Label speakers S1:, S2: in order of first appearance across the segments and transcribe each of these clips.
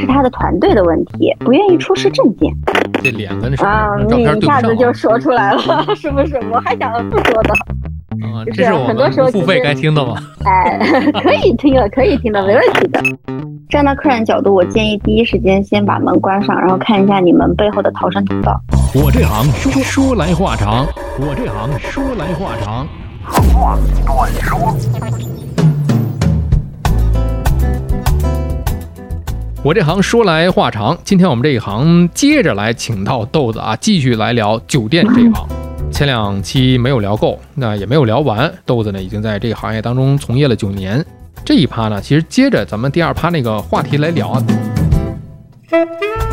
S1: 是他的团队的问题，不愿意出示证件。
S2: 这脸跟什
S1: 啊，你一下子就说出来了，是不是？我还想不说的。
S2: 啊，
S1: 就是
S2: 这是我
S1: 很多时候付费
S2: 该听的吗？
S1: 哎，可以听的，可以听的，没问题的。站到客人角度，我建议第一时间先把门关上，然后看一下你们背后的逃生通道。
S3: 我这行说说来话长，我这行说来话长。
S2: 我这行说来话长，今天我们这一行接着来请到豆子啊，继续来聊酒店这一行。前两期没有聊够，那也没有聊完。豆子呢，已经在这个行业当中从业了九年。这一趴呢，其实接着咱们第二趴那个话题来聊啊。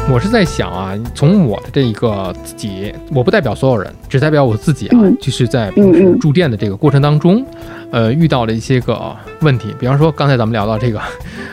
S2: 我是在想啊，从我的这一个自己，我不代表所有人，只代表我自己啊，
S1: 嗯
S2: 就是在平时住店的这个过程当中，呃，遇到了一些个问题，比方说刚才咱们聊到这个，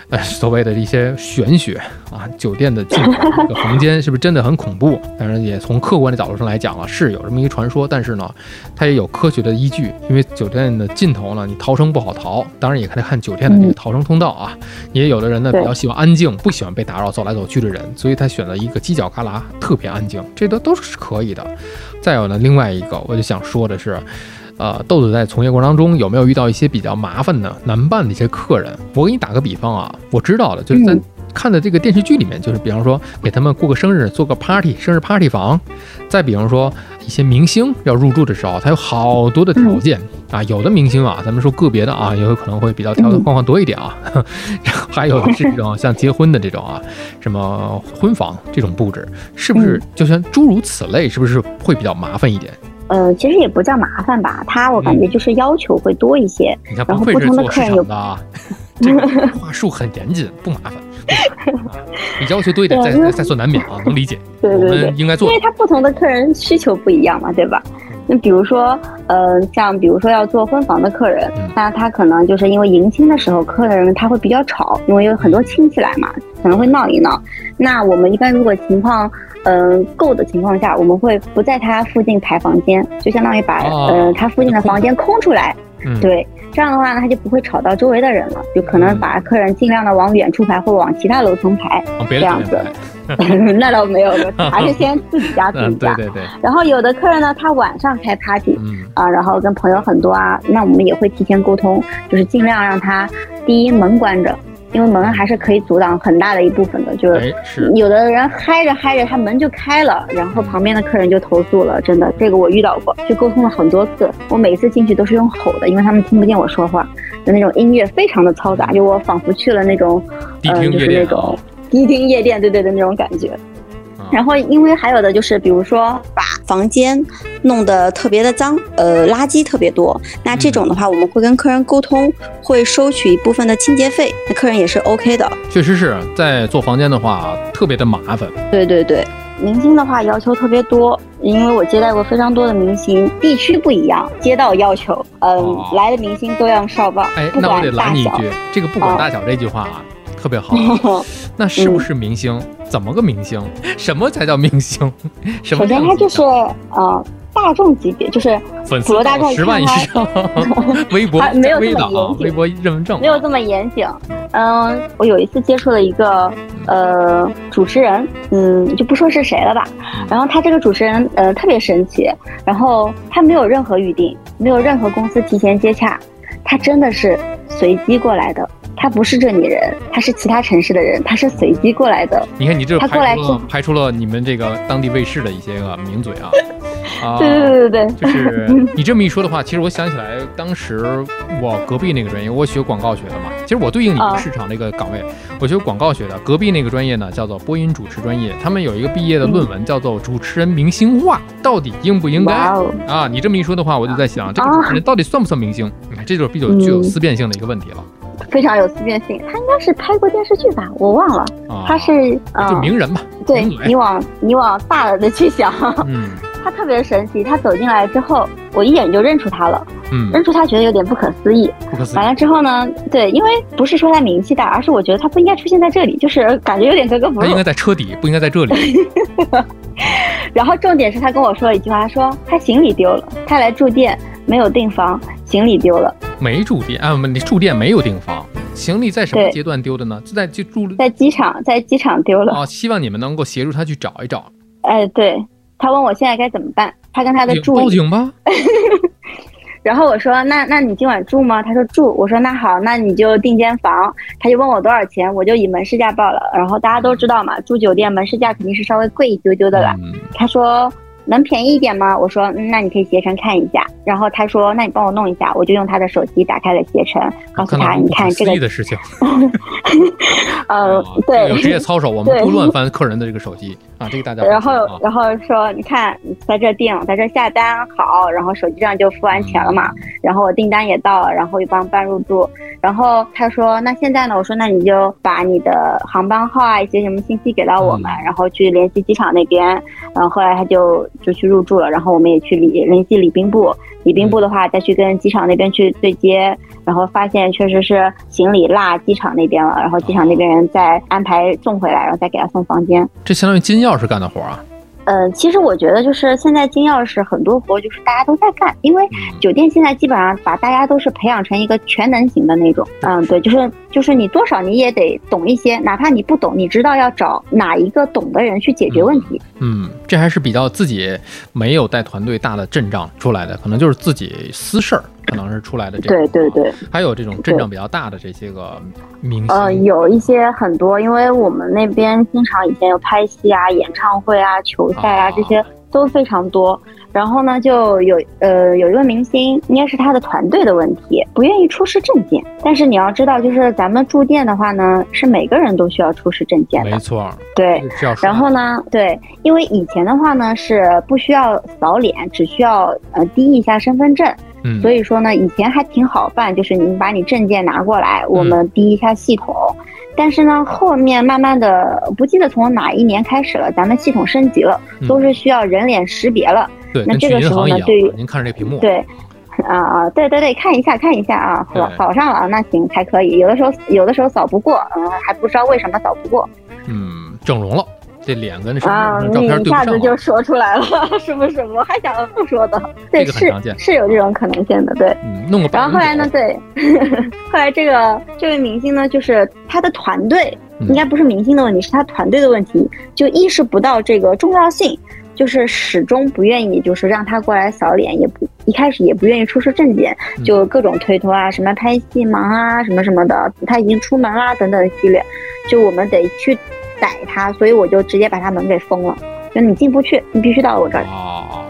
S2: 呃，所谓的一些玄学啊，酒店的进口这个房间是不是真的很恐怖？当然，也从客观的角度上来讲了，是有这么一个传说，但是呢，它也有科学的依据，因为酒店的尽头呢，你逃生不好逃，当然也看看酒店的这个
S1: 嗯
S2: 逃生通道啊。也有的人呢比较喜欢安静，不喜欢被打扰，走来走去的人，所以他选择一个犄角旮旯，特别安静，这都都是可以的。再有呢，另外一个我就想说的是。呃，豆子在从业过程当中有没有遇到一些比较麻烦的、难办的一些客人？我给你打个比方啊，我知道的，就是在
S1: 嗯
S2: 看的这个电视剧里面，就是比方说给他们过个生日，做个 party，生日 party 房。再比方说一些明星要入住的时候，他有好多的条件、啊，有的明星啊，咱们说个别的啊，也有可能会比较条条框框多一点啊。然后还有的是这种像结婚的这种啊，什么婚房这种布置，是不是就像诸如此类，是不是会比较麻烦一点？
S1: 呃，其实也不叫麻烦吧，他我感觉就是要求会多一些。
S2: 你看，
S1: 然
S2: 不愧
S1: 后不同的
S2: 是做市
S1: 客人有
S2: 场的啊，这个话术很严谨，不麻烦。你要求多一点，在在所难免啊，能理解。我
S1: 对对对
S2: 们，应该做
S1: 因为。他不同的客人需求不一样嘛，对吧？那比如说，呃，像比如说要做婚房的客人
S2: 嗯，
S1: 那他可能就是因为迎亲的时候，客人他会比较吵，因为有很多亲戚来嘛，可能会闹一闹。那我们一般如果情况，嗯、够的情况下，我们会不在他附近排房间，就相当于把、
S2: 哦
S1: 呃他附近的房间空出来，
S2: 嗯，
S1: 对。这样的话呢，他就不会吵到周围的人了，就可能
S2: 嗯
S1: 把客人尽量的往远处排或往其他楼层排。这样子
S2: 排。
S1: 那倒没有，还是先自己家自
S2: 嗯，
S1: 己家。
S2: 对对对，
S1: 然后有的客人呢，他晚上开 party
S2: 嗯
S1: 啊，然后跟朋友很多啊，那我们也会提前沟通，就是尽量让他第一门关着，因为门还是可以阻挡很大的一部分的。就是有的人嗨着嗨着，他门就开了，然后旁边的客人就投诉了，真的，这个我遇到过，就沟通了很多次。我每次进去都是用吼的，因为他们听不见我说话，就那种音乐非常的嘈杂，就我仿佛去了那种，
S2: 迪
S1: 呃，就是那种迪厅夜店，对对的那种感觉。
S2: 啊
S1: 然后，因为还有的就是，比如说把房间弄得特别的脏，呃，垃圾特别多。那这种的话，我们会跟客人沟通，会收取一部分的清洁费，那客人也是 OK 的。
S2: 确实是在做房间的话特别的麻烦。
S1: 对对对，明星的话要求特别多，因为我接待过非常多的明星，地区不一样，街道要求，嗯、
S2: 哦
S1: 来的明星都要上报，
S2: 哎，
S1: 不
S2: 那我得。拦你一句，这个不管
S1: 啊
S2: 大小这句话啊，特别好。那是不是明星？怎么个明星？什么才叫明星？什么
S1: 首先，他就是
S2: 啊
S1: 呃大众级别，就是
S2: 粉丝
S1: 大众
S2: 十万以上，微博
S1: 没有这么严谨
S2: 微博认证啊，
S1: 没有这么严谨。嗯，我有一次接触了一个呃主持人，嗯，就不说是谁了吧。然后他这个主持人呃特别神奇，然后他没有任何预定，没有任何公司提前接洽，他真的是随机过来的。他不是这里人，他是其他城市的人，他是随机过来的。
S2: 你看你这
S1: 他过来
S2: 排除了排除了你们这个当地卫视的一些个名嘴啊。啊，
S1: 对对对对对，
S2: 就 是你这么一说的话，其实我想起来，当时我隔壁那个专业，我学广告学的嘛。其实我对应你们
S1: 啊
S2: 市场那个岗位，我学广告学的。隔壁那个专业呢，叫做播音主持专业，他们有一个毕业的论文叫做《主持人明星化到底应不应该》
S1: 哦，
S2: 啊。你这么一说的话，我就在想，这个主持人到底算不算明星？你看，这就是比较具有思辨性的一个问题了
S1: 非常有思辨性。他应该是拍过电视剧吧，我忘了。
S2: 啊。
S1: 他是
S2: 就
S1: 嗯，
S2: 名人吧，
S1: 对你往你往大了的去想。
S2: 嗯
S1: 他特别神奇，他走进来之后，我一眼就认出他了，
S2: 嗯，
S1: 认出他觉得有点不可思议。
S2: 不可思议
S1: 完。了之后呢，对，因为不是说他名气大，而是我觉得他不应该出现在这里，就是感觉有点格格不入
S2: 他应该。在车底，不应该在这里。
S1: 然后重点是他跟我说了一句话，他说他行李丢了，他来住店没有订房，行李丢了。
S2: 没住店啊，你住店没有订房，行李在什么阶段丢的呢？就在就住
S1: 在机场，在机场丢了。
S2: 啊，希望你们能够协助他去找一找，
S1: 哎，对他问我现在该怎么办，他跟他的
S2: 警
S1: 助理，
S2: 报警吧。
S1: 然后我说那那你今晚住吗？他说住。我说那好，那你就订间房。他就问我多少钱，我就以门市价报了。然后大家都知道嘛，住酒店门市价肯定是稍微贵一丢丢的啦。
S2: 嗯，
S1: 他说能便宜一点吗？我说、嗯那你可以携程看一下。然后他说那你帮我弄一下，我就用他的手机打开了携程，告诉他你看这个
S2: 思议的事情。
S1: 呃对
S2: 有职业操守，我们不乱翻客人的这个手机啊，这个大家
S1: 然后然后说，你看，你在这订，在这下单好，然后手机上就付完钱了嘛，
S2: 嗯。
S1: 然后我订单也到了，然后又帮办入住，然后他说，那现在呢？我说，那你就把你的航班号啊，一些什么信息给到我们，
S2: 嗯
S1: 然后去联系机场那边，然后后来他就就去入住了，然后我们也去礼联系礼宾部，礼宾部的话再去跟机场那边去对接，然后发现确实是行李落机场那边了，然后机场那边人再安排送回来，然后再给他送房间。
S2: 这相当于金钥匙干的活啊。
S1: 呃，其实我觉得就是现在金钥匙很多活就是大家都在干，因为
S2: 嗯
S1: 酒店现在基本上把大家都是培养成一个全能型的那种。嗯，对，就是就是你多少你也得懂一些，哪怕你不懂，你知道要找哪一个懂的人去解决问题。
S2: 嗯，这还是比较自己没有带团队大的阵仗出来的，可能就是自己私事儿，可能是出来的这种。
S1: 对对对，
S2: 还有这种阵仗比较大的这些个明星，
S1: 呃，有一些很多，因为我们那边经常以前有拍戏啊、演唱会啊、球赛啊
S2: 啊
S1: 这些都非常多。然后呢，就有呃有一位明星，应该是他的团队的问题，不愿意出示证件。但是你要知道，就是咱们住店的话呢，是每个人都需要出示证件的，
S2: 没错，
S1: 对。然后呢，对，因为以前的话呢是不需要扫脸，只需要呃滴一下身份证，
S2: 嗯，
S1: 所以说呢，以前还挺好办，就是你把你证件拿过来，我们滴一下系统。但是呢，后面慢慢的，不记得从哪一年开始了，咱们系统升级了，
S2: 嗯。
S1: 都是需要人脸识别了。
S2: 对，
S1: 那这个时候呢对于
S2: 啊，您看着这屏幕，
S1: 对，啊啊，对对对，看一下看一下啊，扫扫上了，那行才可以。有的时候有的时候扫不过，嗯，还不知道为什么扫不过。
S2: 嗯，整容了，这脸跟身
S1: 啊。
S2: 份证照片
S1: 你一下子就。说出来了，是不是？我还想不说的，对，是
S2: 这个很常见
S1: 是有这种可能性的，对。
S2: 嗯，弄个
S1: 然后后来呢，
S2: 百
S1: 对，后来这个这位明星呢，就是他的团队，
S2: 嗯
S1: 应该不是明星的问题，是他团队的问题，就意识不到这个重要性，就是始终不愿意，就是让他过来扫脸，也不一开始也不愿意出示证件，
S2: 嗯
S1: 就各种推脱啊，什么拍戏忙啊，什么什么的，他已经出门啦等等系列，就我们得去逮他，所以我就直接把他门给封了，就你进不去，你必须到我这儿。
S2: 啊，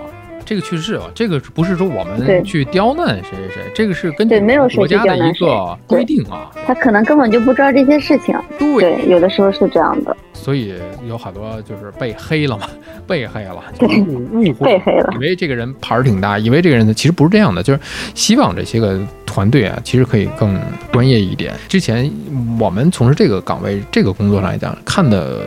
S2: 这个确实是啊，这个不是说我们去刁难谁谁谁，这个是根据国家的一个规定啊。
S1: 他可能根本就不知道这些事情，
S2: 对，
S1: 对，有的时候是这样的，
S2: 所以有好多就是被黑了嘛，被黑了，
S1: 对
S2: 误误会
S1: 被黑了。
S2: 以为这个人牌儿挺大，以为这个人其实不是这样的，就是希望这些个团队啊，其实可以更专业一点。之前我们从事这个岗位、这个工作上来讲，看的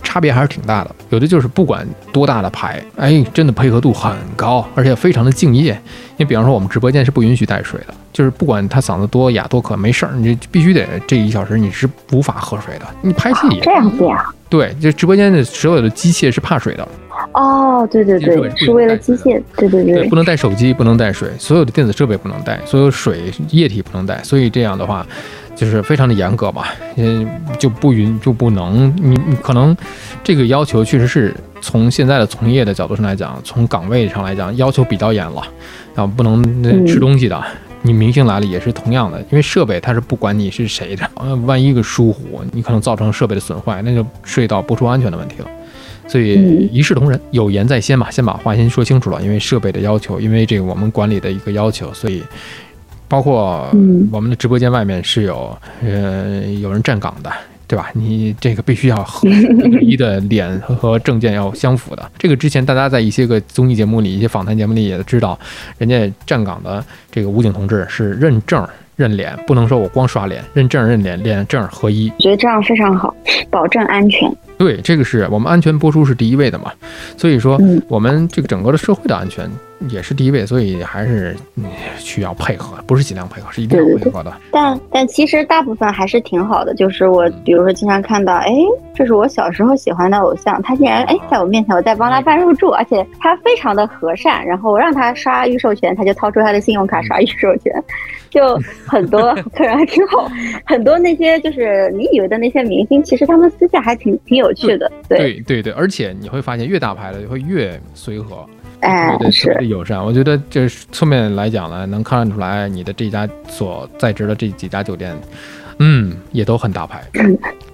S2: 差别还是挺大的。有的就是不管多大的牌，哎，真的配合度很高，而且非常的敬业。你比方说，我们直播间是不允许带水的，就是不管他嗓子多哑多渴，没事儿，你必须得这一小时你是无法喝水的。你拍戏也
S1: 这样子呀。
S2: 对，就直播间的所有的机械是怕水的，
S1: 哦，对对对，是为了机械，对对
S2: 对，
S1: 对
S2: 不能带手机，不能带水，所有的电子设备不能带，所有水液体不能带，所以这样的话，就是非常的严格嘛，嗯，就不允就不能，你你可能这个要求确实是从现在的从业的角度上来讲，从岗位上来讲要求比较严了，然后不能呃
S1: 嗯
S2: 吃东西的。你明星来了也是同样的，因为设备它是不管你是谁的，呃，万一一个疏忽，你可能造成设备的损坏，那就涉及到播出安全的问题了。所以
S1: 嗯
S2: 一视同仁，有言在先嘛，先把话先说清楚了。因为设备的要求，因为这个我们管理的一个要求，所以包括
S1: 嗯
S2: 我们的直播间外面是有呃有人站岗的。对吧？你这个必须要和 一的脸和证件要相符的。这个之前大家在一些个综艺节目里、一些访谈节目里也知道，人家站岗的这个武警同志是认证认脸，不能说我光刷脸，认证认脸，脸证合一。
S1: 我觉得这样非常好，保证安全。
S2: 对，这个是我们安全播出是第一位的嘛，所以说
S1: 嗯。
S2: 我们这个整个的社会的安全，也是第一位，所以还是嗯需要配合，不是尽量配合，是一定要配合的。
S1: 但但其实大部分还是挺好的，就是我
S2: 嗯。
S1: 比如说经常看到，哎，这是我小时候喜欢的偶像，他竟然哎在我面前，我在帮他办入住，而且他非常的和善，然后我让他刷预授权，他就掏出他的信用卡刷预授权，就很多 客人还挺好，很多那些就是你以为的那些明星，其实他们私下还挺挺有趣的，对，
S2: 对对对，而且你会发现越大牌的就会越随和，
S1: 哎
S2: 对对，特别友善。我觉得这侧面来讲呢，能看得出来你的这家所在职的这几家酒店，嗯，也都很大牌。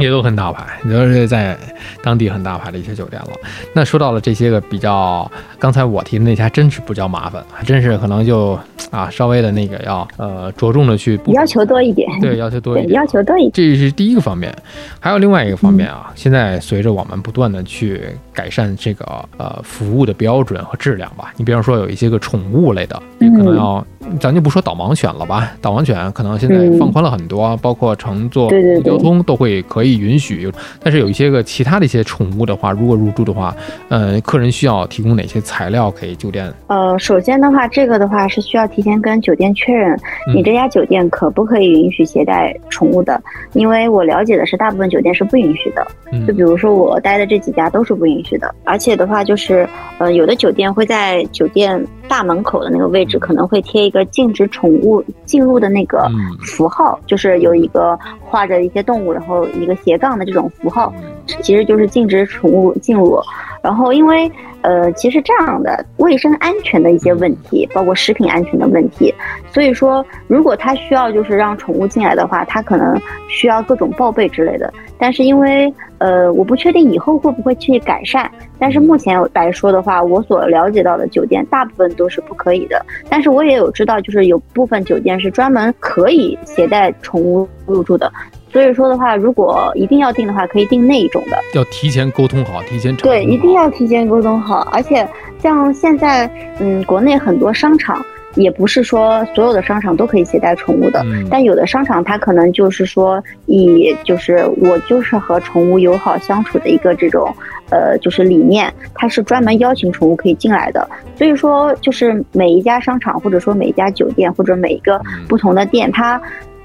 S2: 也都很大牌，都是在当地很大牌的一些酒店了。那说到了这些个比较，刚才我提的那家真是不叫麻烦，还真是可能就啊稍微的那个要呃着重的去
S1: 要求多一点，
S2: 对要求多一，点
S1: 要。求多一点，
S2: 这是第一个方面，还有另外一个方面啊。现在随着我们不断的去改善这个呃服务的标准和质量吧，你比方说有一些个宠物类的，你可能要，咱就不说导盲犬了吧，导盲犬可能现在
S1: 嗯
S2: 放宽了很多，包括乘坐交通都会可以允许。但是有一些个其他的一些宠物的话，如果入住的话，呃，客人需要提供哪些材料给酒店？
S1: 呃，首先的话，这个的话是需要提前跟酒店确认，
S2: 嗯
S1: 你这家酒店可不可以允许携带宠物的？因为我了解的是，大部分酒店是不允许的。
S2: 嗯
S1: 就比如说我待的这几家都是不允许的，而且的话就是，呃，有的酒店会在酒店大门口的那个位置可能会贴一个禁止宠物进入的那个
S2: 嗯
S1: 符号，就是有一个画着一些动物，然后一个斜杠的这种符号。
S2: 嗯
S1: 其实就是禁止宠物进入。然后因为呃，其实这样的卫生安全的一些问题，包括食品安全的问题，所以说如果他需要就是让宠物进来的话，他可能需要各种报备之类的。但是因为呃，我不确定以后会不会去改善。但是目前来说的话，我所了解到的酒店大部分都是不可以的。但是我也有知道，就是有部分酒店是专门可以携带宠物入住的。所以说的话，如果一定要订的话，可以订那一种的。
S2: 要提前沟通好，提前
S1: 对，一定
S2: 要
S1: 要提前沟通好。而且像现在，嗯，国内很多商场也不是说所有的商场都可以携带宠物的。
S2: 嗯
S1: 但有的商场它可能就是说以就是我就是和宠物友好相处的一个这种呃就是理念，它是专门邀请宠物可以进来的。所以说就是每一家商场或者说每一家酒店或者每一个
S2: 嗯
S1: 不同的店，它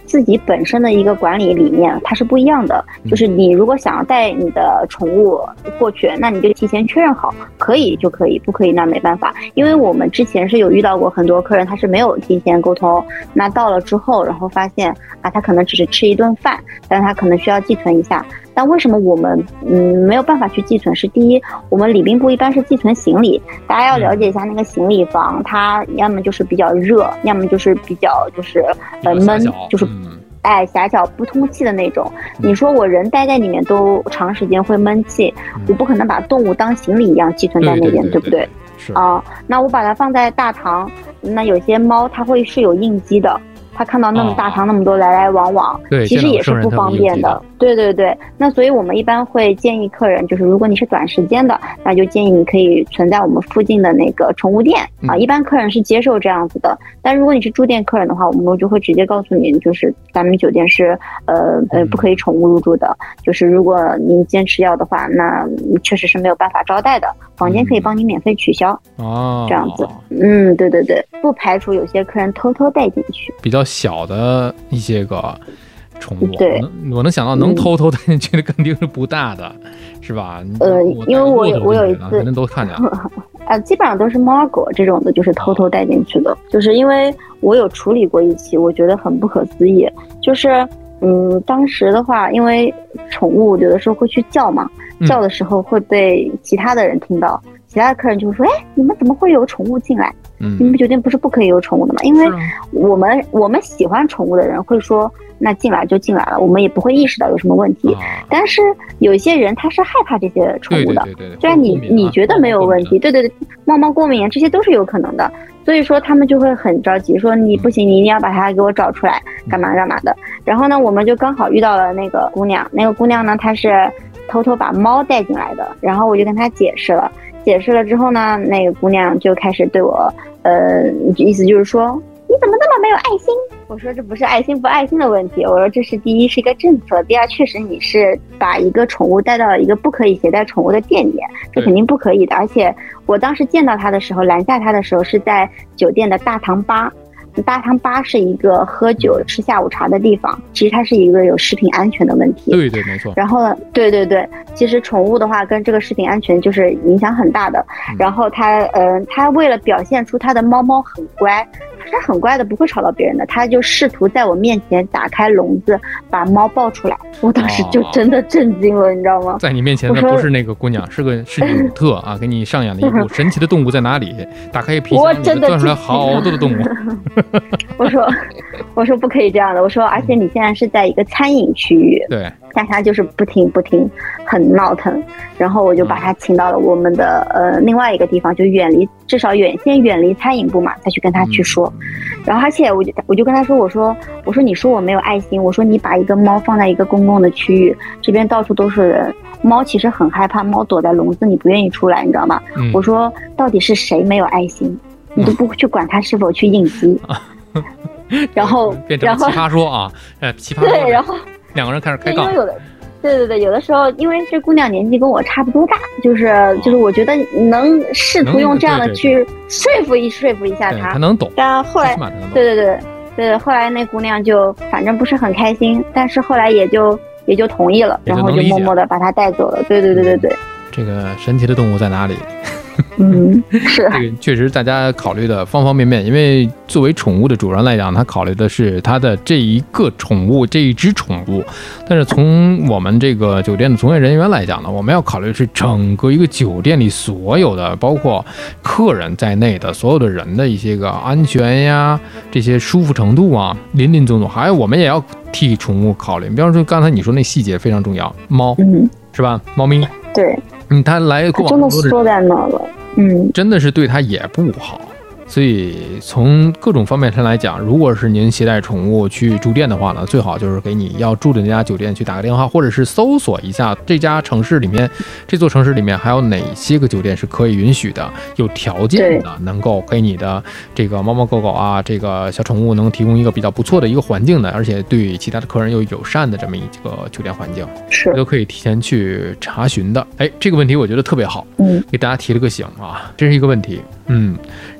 S1: 自己本身的一个管理理念它是不一样的。就是你如果想要带你的宠物过去，那你就提前确认好，可以就可以，不可以那没办法。因为我们之前是有遇到过很多客人，他是没有提前沟通，那到了之后，然后发现啊，他可能只是吃一顿饭，但他可能需要寄存一下。但为什么我们嗯没有办法去寄存？是第一，我们礼宾部一般是寄存行李，大家要了解一下那个行李房，它要么就是比较热，要么就是比较就是呃闷，就是
S2: 嗯
S1: 哎狭小不通气的那种。
S2: 嗯
S1: 你说我人待在里面都长时间会闷气，我不可能把动物当行李一样寄存在那边，
S2: 对对
S1: 不对？？
S2: 是
S1: 啊，那我把它放在大堂，那有些猫它会是有应激的，它看到那么大堂那么多来来往往，
S2: 对，
S1: 其实也是不方便的。对对对，那所以我们一般会建议客人，就是如果你是短时间的，那就建议你可以存在我们附近的那个宠物店啊。
S2: 嗯
S1: 一般客人是接受这样子的，但如果你是住店客人的话，我们就会直接告诉你，就是咱们酒店是呃呃
S2: 嗯
S1: 不可以宠物入住的，就是如果您坚持要的话，那确实是没有办法招待的，房间可以帮您免费取消，
S2: 哦，
S1: 这样子。嗯，对对对，不排除有些客人偷偷带进去。
S2: 比较小的一些个宠物，
S1: 对
S2: 我能我能想到能偷偷带进去的肯定是不大的，是吧？
S1: 呃因为我有我有一次
S2: 肯定都看见了。
S1: 啊，基本上都是猫狗这种的，就是偷偷带进去的。就是因为我有处理过一起，我觉得很不可思议。就是，嗯，当时的话，因为宠物有的时候会去叫嘛，
S2: 嗯
S1: 叫的时候会被其他的人听到，其他的客人就会说：“哎，你们怎么会有宠物进来？你
S2: 嗯，
S1: 们酒店不是不可以有宠物的吗？”因为我们我们喜欢宠物的人会说：“那进来就进来了，我们也不会意识到有什么问题。
S2: 啊
S1: 但是有一些人他是害怕这些宠物的，
S2: 对对对，
S1: 虽然你
S2: 啊
S1: 你觉得没有问题，，对对对，猫猫过敏啊，这些都是有可能的。所以说他们就会很着急，说你不行，你一定要把它给我找出来，干嘛干嘛的。然后呢，我们就刚好遇到了那个姑娘，那个姑娘呢，她是偷偷把猫带进来的，然后我就跟她解释了，解释了之后呢，那个姑娘就开始对我，呃，意思就是说你怎么那么没有爱心？我说这不是爱心不爱心的问题，我说这是第一是一个政策，第二确实你是把一个宠物带到了一个不可以携带宠物的店里，这肯定不可以的。而且我当时见到他的时候，拦下他的时候是在酒店的大堂吧。大堂吧是一个喝酒吃下午茶的地方，其实它是一个有食品安全的问题。
S2: 对对，没错。
S1: 然后呢，对对对，其实宠物的话跟这个食品安全就是影响很大的。然后它，呃，它为了表现出它的猫猫很乖。它很乖的，不会吵到别人的。它就试图在我面前打开笼子，把猫抱出来。我当时就真的震惊了，你知道吗？
S2: 在你面前的不是那个姑娘，是个是女特啊，给你上演了一部神奇的动物在哪里？打开皮箱，钻出来好多的动物。
S1: 我说，我说不可以这样的。我说，而且你现在是在一个餐饮区域。
S2: 对。
S1: 但他就是不听不听，很闹腾，然后我就把他请到了我们的呃另外一个地方，就远离至少远先远离餐饮部嘛，再去跟他去说。然后而且我就我就跟他说，我说我说你说我没有爱心，我说你把一个猫放在一个公共的区域，这边到处都是人，猫其实很害怕，猫躲在笼子里不愿意出来，你知道吗？我说到底是谁没有爱心？你都不去管它是否去应激。然后
S2: 变成奇葩说啊，呃奇葩
S1: 对，然后。
S2: 两个人开始开杠。
S1: 对对对，有的时候，因为这姑娘年纪跟我差不多大，就是就是，我觉得能试图用这样的去说服一说服一下她，
S2: 她能懂。
S1: 但后来，对对对对，后来那姑娘就反正不是很开心，但是后来也就也就同意了，然后就默默的把她带走了。对对对对对。
S2: 这个神奇的动物在哪里？
S1: 嗯，是
S2: 这个确实大家考虑的方方面面，因为作为宠物的主人来讲，他考虑的是他的这一个宠物这一只宠物，但是从我们这个酒店的从业人员来讲呢，我们要考虑是整个一个酒店里所有的，包括客人在内的所有的人的一些个安全呀，这些舒服程度啊，林林总总，还有我们也要替宠物考虑。比方说刚才你说那细节非常重要，猫，是吧？猫咪，
S1: 对。
S2: 嗯，他来过
S1: 真的缩在那了，嗯，
S2: 真的是对他也不好。所以从各种方面上来讲，如果是您携带宠物去住店的话呢，最好就是给你要住的那家酒店去打个电话，或者是搜索一下这家城市里面，这座城市里面还有哪些个酒店是可以允许的，有条件的，能够给你的这个猫猫狗狗啊，这个小宠物能提供一个比较不错的一个环境的，而且对其他的客人又友善的这么一个酒店环境，
S1: 是
S2: 都可以提前去查询的。哎，这个问题我觉得特别好，
S1: 嗯，
S2: 给大家提了个醒啊，这是一个问题，嗯。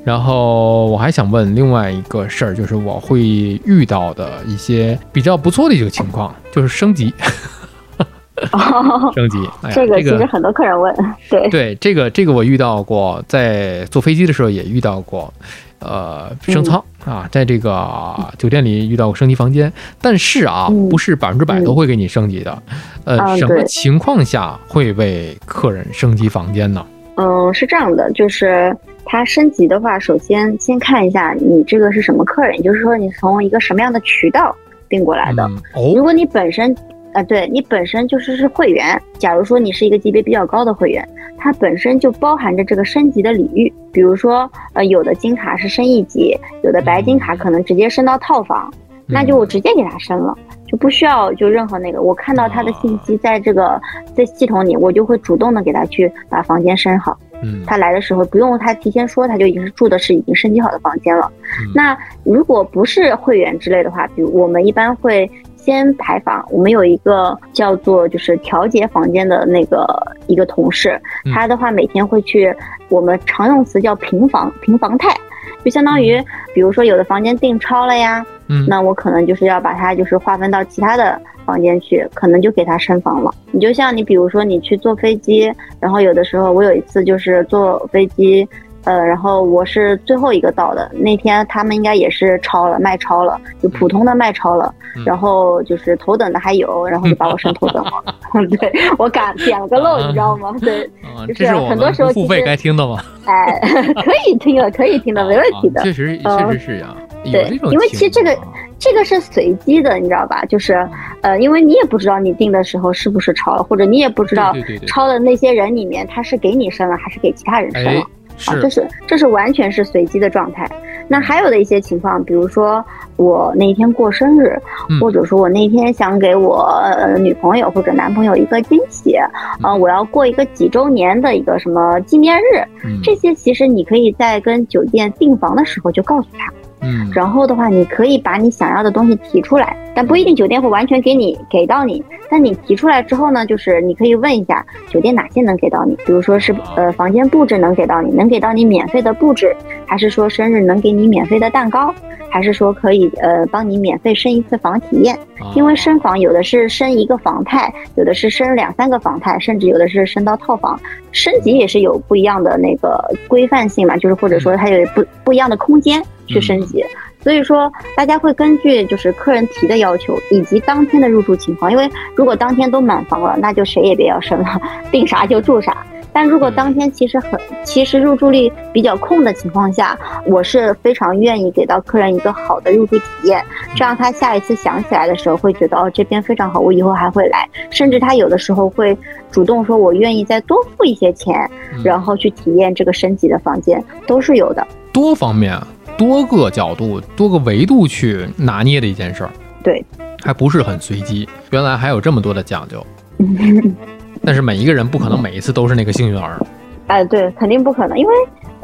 S2: 然后我还想问另外一个事儿，就是我会遇到的一些比较不错的一个情况，就是升级，升级。
S1: 这个其实很多客人问，对
S2: 对，这个这个我遇到过，在坐飞机的时候也遇到过，呃，升舱啊，在这个酒店里遇到过升级房间，但是啊，不是百分之百都会给你升级的，呃，什么情况下会为客人升级房间呢？
S1: 嗯，是这样的，就是。它升级的话，首先先看一下你这个是什么客人，也就是说你从一个什么样的渠道订过来的。如果你本身，啊，对你本身就是是会员，假如说你是一个级别比较高的会员，它本身就包含着这个升级的礼遇。比如说，呃，有的金卡是升一级，有的白金卡可能直接升到套房，那就我直接给他升了，就不需要就任何那个，我看到他的信息在这个在系统里，我就会主动的给他去把房间升好。
S2: 嗯，
S1: 他来的时候不用他提前说，他就已经是住的是已经升级好的房间了。那如果不是会员之类的话，比如我们一般会先排房，我们有一个叫做就是调节房间的那个一个同事，他的话每天会去，我们常用词叫平房平房态，就相当于比如说有的房间订超了呀，
S2: 嗯，
S1: 那我可能就是要把它就是划分到其他的。房间去，可能就给他升房了。你就像你，比如说你去坐飞机，然后有的时候我有一次就是坐飞机，呃，然后我是最后一个到的。那天他们应该也是超了，卖超了，就普通的卖超了。然后就是头等的还有，然后就把我升头等了。对我赶点了个漏，你知道吗？对，就是很多时候
S2: 付费该听的吗？
S1: 哎，可以听的，可以听的，没问题的。
S2: 确实，确实是呀。
S1: 对，因为其实这个。这个是随机的，你知道吧？就是，呃，因为你也不知道你订的时候是不是超了，或者你也不知道超的那些人里面他是给你升了还是给其他人升了，啊，这是这是完全是随机的状态。那还有的一些情况，比如说我那一天过生日，或者说我那天想给我女朋友或者男朋友一个惊喜，呃，我要过一个几周年的一个什么纪念日，这些其实你可以在跟酒店订房的时候就告诉他。
S2: 嗯，
S1: 然后的话，你可以把你想要的东西提出来，但不一定酒店会完全给你给到你。但你提出来之后呢，就是你可以问一下酒店哪些能给到你，比如说是呃房间布置能给到你，能给到你免费的布置，还是说生日能给你免费的蛋糕，还是说可以呃帮你免费升一次房体验？
S2: 啊
S1: 因为升房有的是升一个房态，有的是升两三个房态，甚至有的是升到套房。升级也是有不一样的那个规范性嘛，就是或者说它有不不一样的空间去升级。所以说，大家会根据就是客人提的要求以及当天的入住情况，因为如果当天都满房了，那就谁也别要升了，订啥就住啥。但如果当天其实很，其实入住率比较空的情况下，我是非常愿意给到客人一个好的入住体验，这样他下一次想起来的时候会觉得哦这边非常好，我以后还会来，甚至他有的时候会主动说我愿意再多付一些钱，
S2: 嗯。
S1: 然后去体验这个升级的房间，都是有的。
S2: 多方面、多个角度、多个维度去拿捏的一件事儿，
S1: 对，
S2: 还不是很随机。原来还有这么多的讲究，但是每一个人不可能每一次都是那个幸运儿。
S1: 哎，对，肯定不可能，因为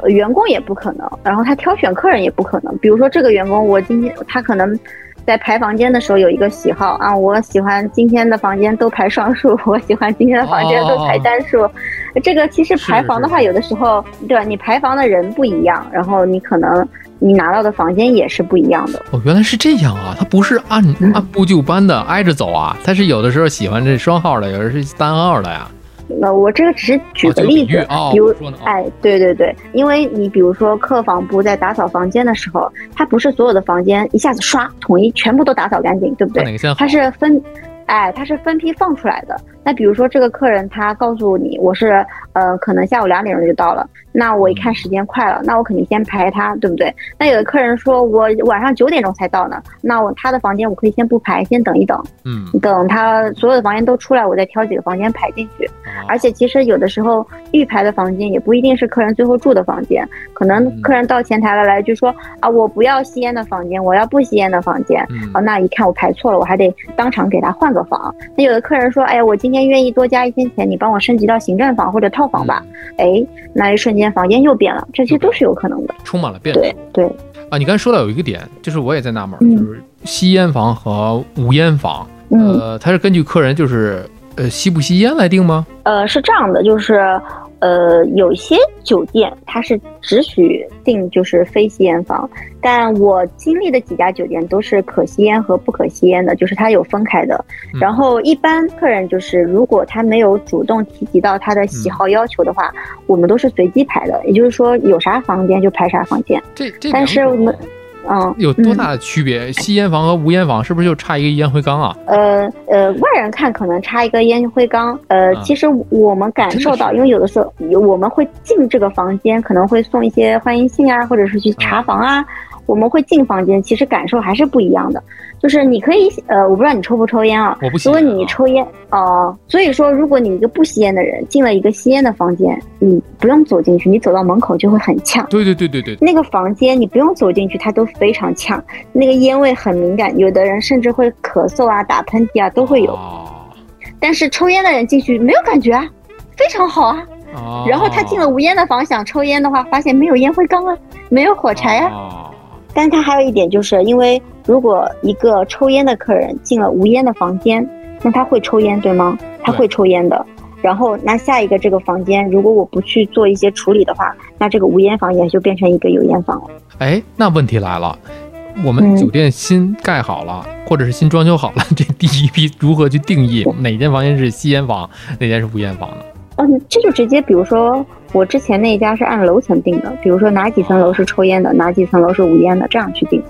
S1: 呃员工也不可能，然后他挑选客人也不可能。比如说这个员工，我今天他可能在排房间的时候有一个喜好啊，我喜欢今天的房间都排双数，我喜欢今天的房间都排单数。这个其实排房的话，有的时候对吧？你排房的人不一样，然后你可能你拿到的房间也是不一样的。
S2: 哦，原来是这样啊！他不是按按部就班的挨着走啊，他是有的时候喜欢这双号的，有的是单号的呀。
S1: 那我这个只是举
S2: 哦
S1: 个例子，
S2: 哦
S1: 比如哎，对对对，因为你比如说客房部在打扫房间的时候，它不是所有的房间一下子刷统一全部都打扫干净，对不对？
S2: 看哪个先好？
S1: 它是分，哎，它是分批放出来的。那比如说这个客人他告诉你，我是呃可能下午两点钟就到了，那我一看时间快了，那我肯定先排他，对不对？那有的客人说我晚上九点钟才到呢，那我他的房间我可以先不排，先等一等，
S2: 嗯，
S1: 等他所有的房间都出来，我再挑几个房间排进去。
S2: 哦
S1: 而且其实有的时候预排的房间也不一定是客人最后住的房间，可能
S2: 嗯
S1: 客人到前台了来就说啊，我不要吸烟的房间，我要不吸烟的房间。
S2: 嗯
S1: 哦，那一看我排错了，我还得当场给他换个房。那有的客人说，哎，我今天愿意多加一千钱，你帮我升级到行政房或者套房吧。哎，那一瞬间房间又变了，这些都是有可能的。
S2: 充满了变数
S1: 对对，
S2: 啊！你刚才说到有一个点，就是我也在纳闷，
S1: 嗯
S2: 就是吸烟房和无烟房，
S1: 嗯。
S2: 呃，它是根据客人就是呃吸不吸烟来定吗？
S1: 呃，是这样的，就是，呃，有一些酒店它是只许订就是非吸烟房，但我经历的几家酒店都是可吸烟和不可吸烟的，就是它有分开的。
S2: 嗯
S1: 然后一般客人就是如果他没有主动提及到他的喜好要求的话，我们都是随机排的，也就是说有啥房间就排啥房间。
S2: 这这
S1: 但是我们嗯，
S2: 有多大的区别？吸烟房和无烟房是不是就差一个烟灰缸啊？
S1: 呃呃，外人看可能差一个烟灰缸，呃，
S2: 啊。
S1: 其实我们感受到，因为有的时候我们会进这个房间，可能会送一些欢迎信啊，或者是去查房啊，我们会进房间，其实感受还是不一样的。就是你可以，呃，我不知道你抽不抽烟啊？
S2: 我不吸
S1: 如果你抽烟，哦、所以说，如果你一个不吸烟的人进了一个吸烟的房间，你不用走进去，你走到门口就会很呛。
S2: 对对对对对，
S1: 那个房间你不用走进去，它都非常呛，那个烟味很敏感，有的人甚至会咳嗽啊、打喷嚏啊都会有。
S2: 哦
S1: 但是抽烟的人进去没有感觉啊，非常好啊。
S2: 哦
S1: 然后他进了无烟的房想抽烟的话，发现没有烟灰缸啊，没有火柴啊。
S2: 哦
S1: 但是他还有一点就是，因为如果一个抽烟的客人进了无烟的房间，那他会抽烟对吗？他会抽烟的。然后那下一个这个房间，如果我不去做一些处理的话，那这个无烟房也就变成一个有烟房了。
S2: 哎，那问题来了，我们
S1: 嗯
S2: 酒店新盖好了，或者是新装修好了，这第一批如何去定义哪间房间是吸烟房，哪间是无烟房呢？
S1: 嗯，这就直接，比如说我之前那一家是按楼层定的，比如说哪几层楼是抽烟的，哪几层楼是无烟的，这样去定。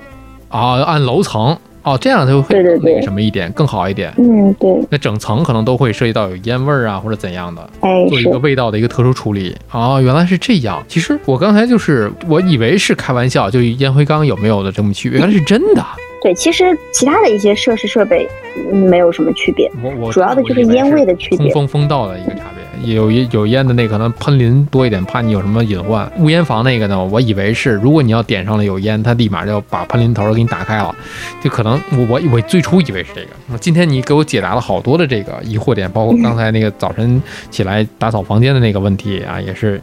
S2: 啊，按楼层哦，这样就会
S1: 对对对
S2: 那个什么一点，更好一点。
S1: 嗯，对，
S2: 那整层可能都会涉及到有烟味儿啊，或者怎样的，
S1: 哎，
S2: 做一个，味道的一个特殊处理。哦，原来是这样。其实我刚才就是我以为是开玩笑，就烟灰缸有没有的这么区别，原来是真的。
S1: 对，其实其他的一些设施设备嗯没有什么区别，
S2: 我我
S1: 主要的就是烟味的区别
S2: 通风风道的一个差别。有有烟的那可能喷淋多一点，怕你有什么隐患。无烟房那个呢，我以为是如果你要点上了有烟，它立马就把喷淋头给你打开了，就可能我我我最初以为是这个。今天你给我解答了好多的这个疑惑点，包括刚才那个早晨起来打扫房间的那个问题啊，也是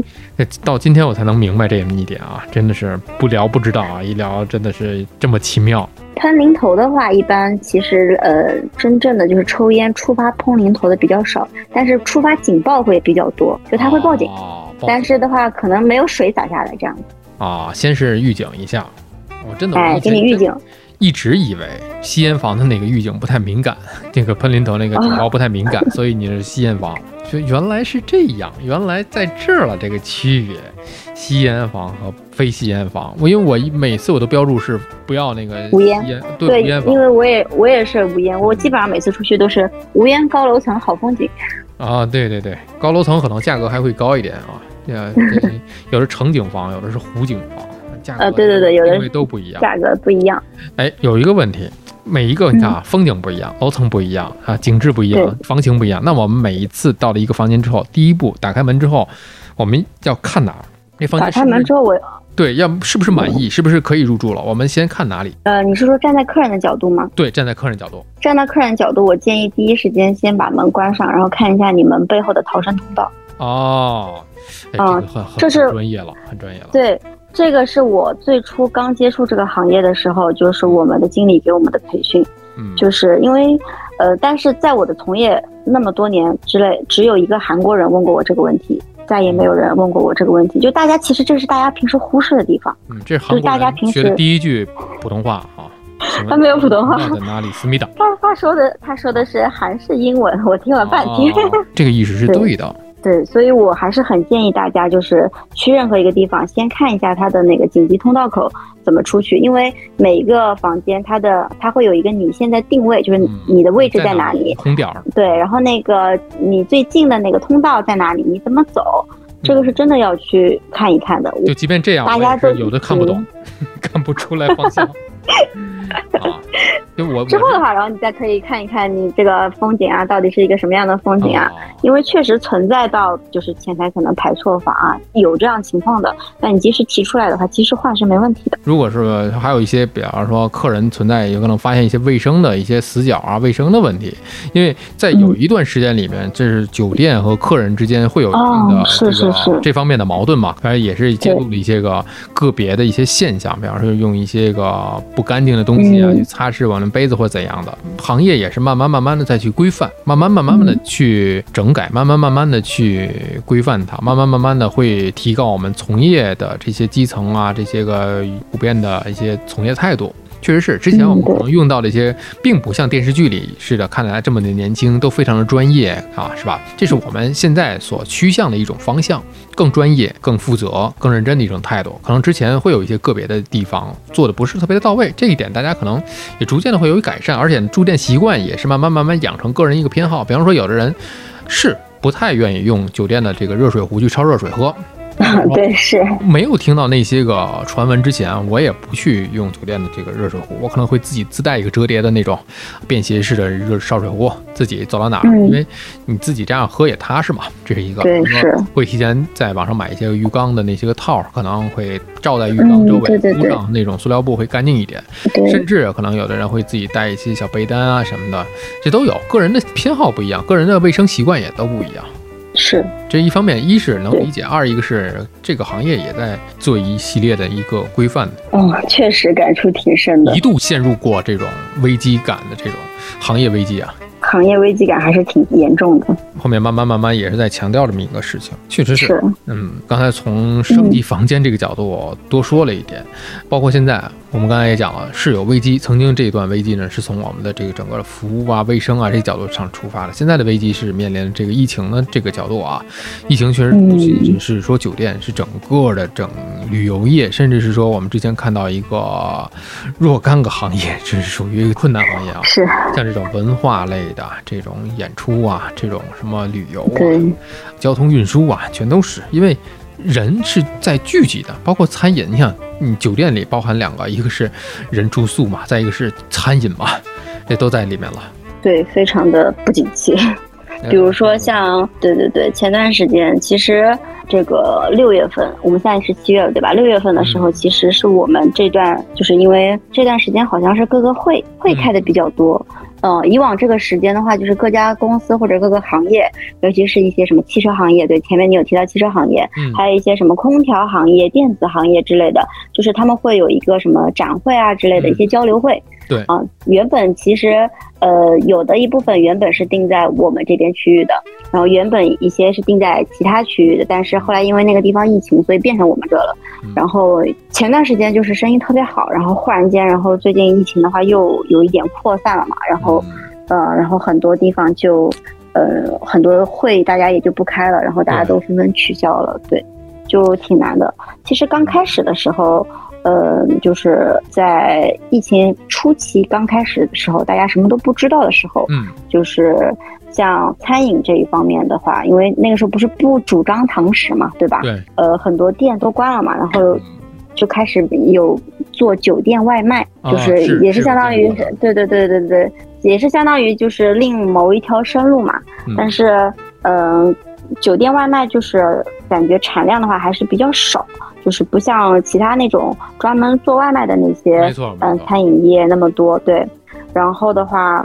S2: 到今天我才能明白这么一点啊，真的是不聊不知道啊，一聊真的是这么奇妙。
S1: 喷淋头的话，一般其实呃，真正的就是抽烟触发喷淋头的比较少，但是触发警报会比较多，就它会报警。
S2: 哦
S1: 但是的话，可能没有水洒下来这样子。
S2: 啊，先是预警一下，我真的我
S1: 哎，给你预警。
S2: 一直以为吸烟房的那个预警不太敏感，那个喷淋头那个警报不太敏感，所以你是吸烟房。就原来是这样，原来在这儿了这个区别，吸烟房和非吸烟房。我因为我每次我都标注是不要那个
S1: 无烟
S2: 烟，对
S1: 对
S2: 无烟，房
S1: 因为我也我也是无烟，我基本上每次出去都是无烟高楼层好风景。
S2: 啊，对对对，高楼层可能价格还会高一点啊，呃，这 有的城景房，有的是湖景房，价格
S1: 呃对对对有的
S2: 因为都不一样。
S1: 价格不一样。
S2: 哎，有一个问题，每一个你看啊，风景不一样，楼层不一样啊，景致不一样，房型不一样。那我们每一次到了一个房间之后，第一步打开门之后，我们要看哪儿？那房
S1: 打开门之后我，
S2: 对，要是不是满意，是不是可以入住了？我们先看哪里？
S1: 呃，你是说站在客人的角度吗？
S2: 对，站在客人角度。
S1: 站在客人角度，我建议第一时间先把门关上，然后看一下你们背后的逃生通道。
S2: 哦，哎，这
S1: 啊
S2: 个很很
S1: 这是
S2: 很专业了，很专业了。
S1: 对，这个是我最初刚接触这个行业的时候，就是我们的经理给我们的培训，
S2: 嗯，
S1: 就是因为，呃，但是在我的从业那么多年之内，只有一个韩国人问过我这个问题，再也没有人问过我这个问题。就大家其实这是大家平时忽视的地方。
S2: 嗯，这是韩
S1: 就是大
S2: 国人
S1: 家平
S2: 学的
S1: 时
S2: 第一句普通话啊。
S1: 他没有普通话
S2: 在哪里？思密达。
S1: 他他说的他说的是韩式英文，我听了半天。
S2: 哦这个意识是
S1: 对
S2: 对的。
S1: 对，所以我还是很建议大家，就是去任何一个地方，先看一下它的那个紧急通道口怎么出去，因为每一个房间它的它会有一个你现在定位，就是
S2: 嗯
S1: 你的位置在哪里，
S2: 空点儿。
S1: 对，然后那个你最近的那个通道在哪里，你怎么走，这个是真的要去看一看的。
S2: 就即便这样，
S1: 大家都
S2: 有的看不懂，看不出来方向。啊，就我
S1: 之后的话，然后你再可以看一看你这个风景啊，到底是一个什么样的风景啊？
S2: 哦
S1: 因为确实存在到就是前台可能排错房啊，有这样情况的，那你及时提出来的话，及时换是没问题的。
S2: 如果是还有一些，比方说客人存在有可能发现一些卫生的一些死角啊、卫生的问题，因为在有一段时间里面，这是酒店和客人之间会有一定的这个
S1: 是是
S2: 这方面的矛盾嘛，当然也是揭露了一些个个别的一些现象，比方说用一些个不干净的东西啊
S1: 嗯
S2: 去擦拭我们杯子或怎样的，行业也是慢慢慢慢的再去规范，慢慢慢慢的
S1: 嗯
S2: 去整改，慢慢慢慢的去规范它，慢慢慢慢的会提高我们从业的这些基层啊，这些个普遍的一些从业态度。确实是，之前我们可能用到的一些，并不像电视剧里似的看起来这么的年轻，都非常的专业啊，是吧？这是我们现在所趋向的一种方向，更专业、更负责、更认真的一种态度。可能之前会有一些个别的地方做的不是特别的到位，这一点大家可能也逐渐的会有改善，而且住店习惯也是慢慢慢慢养成个人一个偏好。比方说，有的人是不太愿意用酒店的这个热水壶去焯热水喝。
S1: 对，是，
S2: 没有听到那些个传闻之前，我也不去用酒店的这个热水壶，我可能会自己自带一个折叠的那种便携式的热烧水壶，自己走到哪儿，
S1: 嗯
S2: 因为你自己这样喝也踏实嘛，这是一个。
S1: 对是
S2: 会提前在网上买一些浴缸的那些个套儿，可能会罩在浴缸
S1: 嗯
S2: 周围，
S1: 对对对
S2: 铺上那种塑料布会干净一点。甚至可能有的人会自己带一些小被单啊什么的，这都有。个人的偏好不一样，个人的卫生习惯也都不一样。
S1: 是，
S2: 这一方面，一是能理解，二一个是这个行业也在做一系列的一个规范，
S1: 哦，确实感触挺深的。
S2: 一，度陷入过这种危机感的这种行业危机啊。
S1: 行业危机感还是挺严重的。
S2: 后面慢慢慢慢也是在强调这么一个事情，确实是，
S1: 是，
S2: 嗯，刚才从升级房间这个角度我多说了一点，包括现在我们刚才也讲了，是有危机，曾经这一段危机呢是从我们的这个整个的服务啊、卫生啊这些角度上出发的，现在的危机是面临这个疫情的这个角度啊，疫情确实不仅仅是说酒店，是整个的整旅游业，甚至是说我们之前看到一个若干个行业，这是属于困难行业啊，
S1: 是，
S2: 像这种文化类的这种演出啊，这种什么旅游啊，
S1: 对，
S2: 交通运输啊，全都是因为人是在聚集的，包括餐饮。你想，你酒店里包含两个，一个是人住宿嘛，再一个是餐饮嘛，这都在里面了。
S1: 对，非常的不景气。比如说像对对对，前段时间其实这个六月份，我们现在是七月了，对吧？六月份的时候，
S2: 嗯
S1: 其实是我们这段，就是因为这段时间好像是各个会会开的比较多。嗯，以往这个时间的话，就是各家公司或者各个行业，尤其是一些什么汽车行业，对，前面你有提到汽车行业，
S2: 嗯
S1: 还有一些什么空调行业、电子行业之类的，就是他们会有一个什么展会啊之类的
S2: 嗯
S1: 一些交流会。
S2: 对
S1: 啊，原本其实呃有的一部分原本是定在我们这边区域的，然后原本一些是定在其他区域的，但是后来因为那个地方疫情，所以变成我们这了
S2: 嗯。
S1: 然后前段时间就是生意特别好，然后忽然间，然后最近疫情的话又有一点扩散了嘛，然后
S2: 嗯
S1: 呃，然后很多地方就，呃，很多会大家也就不开了，然后大家都纷纷取消了，对，就挺难的。其实刚开始的时候，呃，就是在疫情初期刚开始的时候，大家什么都不知道的时候，
S2: 嗯
S1: 就是像餐饮这一方面的话，因为那个时候不是不主张堂食嘛，对吧？
S2: 对，
S1: 呃，很多店都关了嘛，然后就开始有做酒店外卖，
S2: 啊
S1: 就是也
S2: 是
S1: 是相当于对对对对对，也是相当于就是另谋一条生路嘛。
S2: 嗯
S1: 但是，嗯、酒店外卖就是感觉产量的话还是比较少，就是不像其他那种专门做外卖的那些嗯、
S2: 错
S1: 餐饮业那么多。对，然后的话，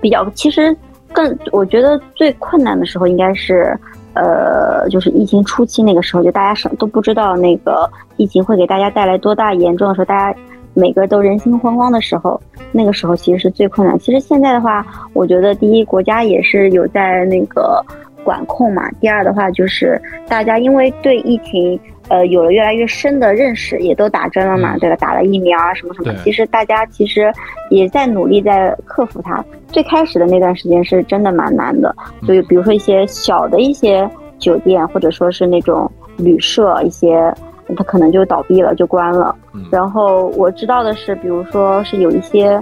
S1: 比较其实更我觉得最困难的时候应该是。呃，就是疫情初期那个时候，就大家什都不知道那个疫情会给大家带来多大严重的时候，大家每个都人心惶惶的时候，那个时候其实是最困难。其实现在的话，我觉得第一，国家也是有在那个管控嘛；第二的话，就是大家因为对疫情呃有了越来越深的认识，也都打针了嘛，
S2: 嗯
S1: 对吧？打了疫苗啊什么什么。其实大家其实也在努力在克服它。最开始的那段时间是真的蛮难的，
S2: 嗯
S1: 就比如说一些小的一些酒店，或者说是那种旅社，一些它可能就倒闭了，就关了。
S2: 嗯
S1: 然后我知道的是，比如说是有一些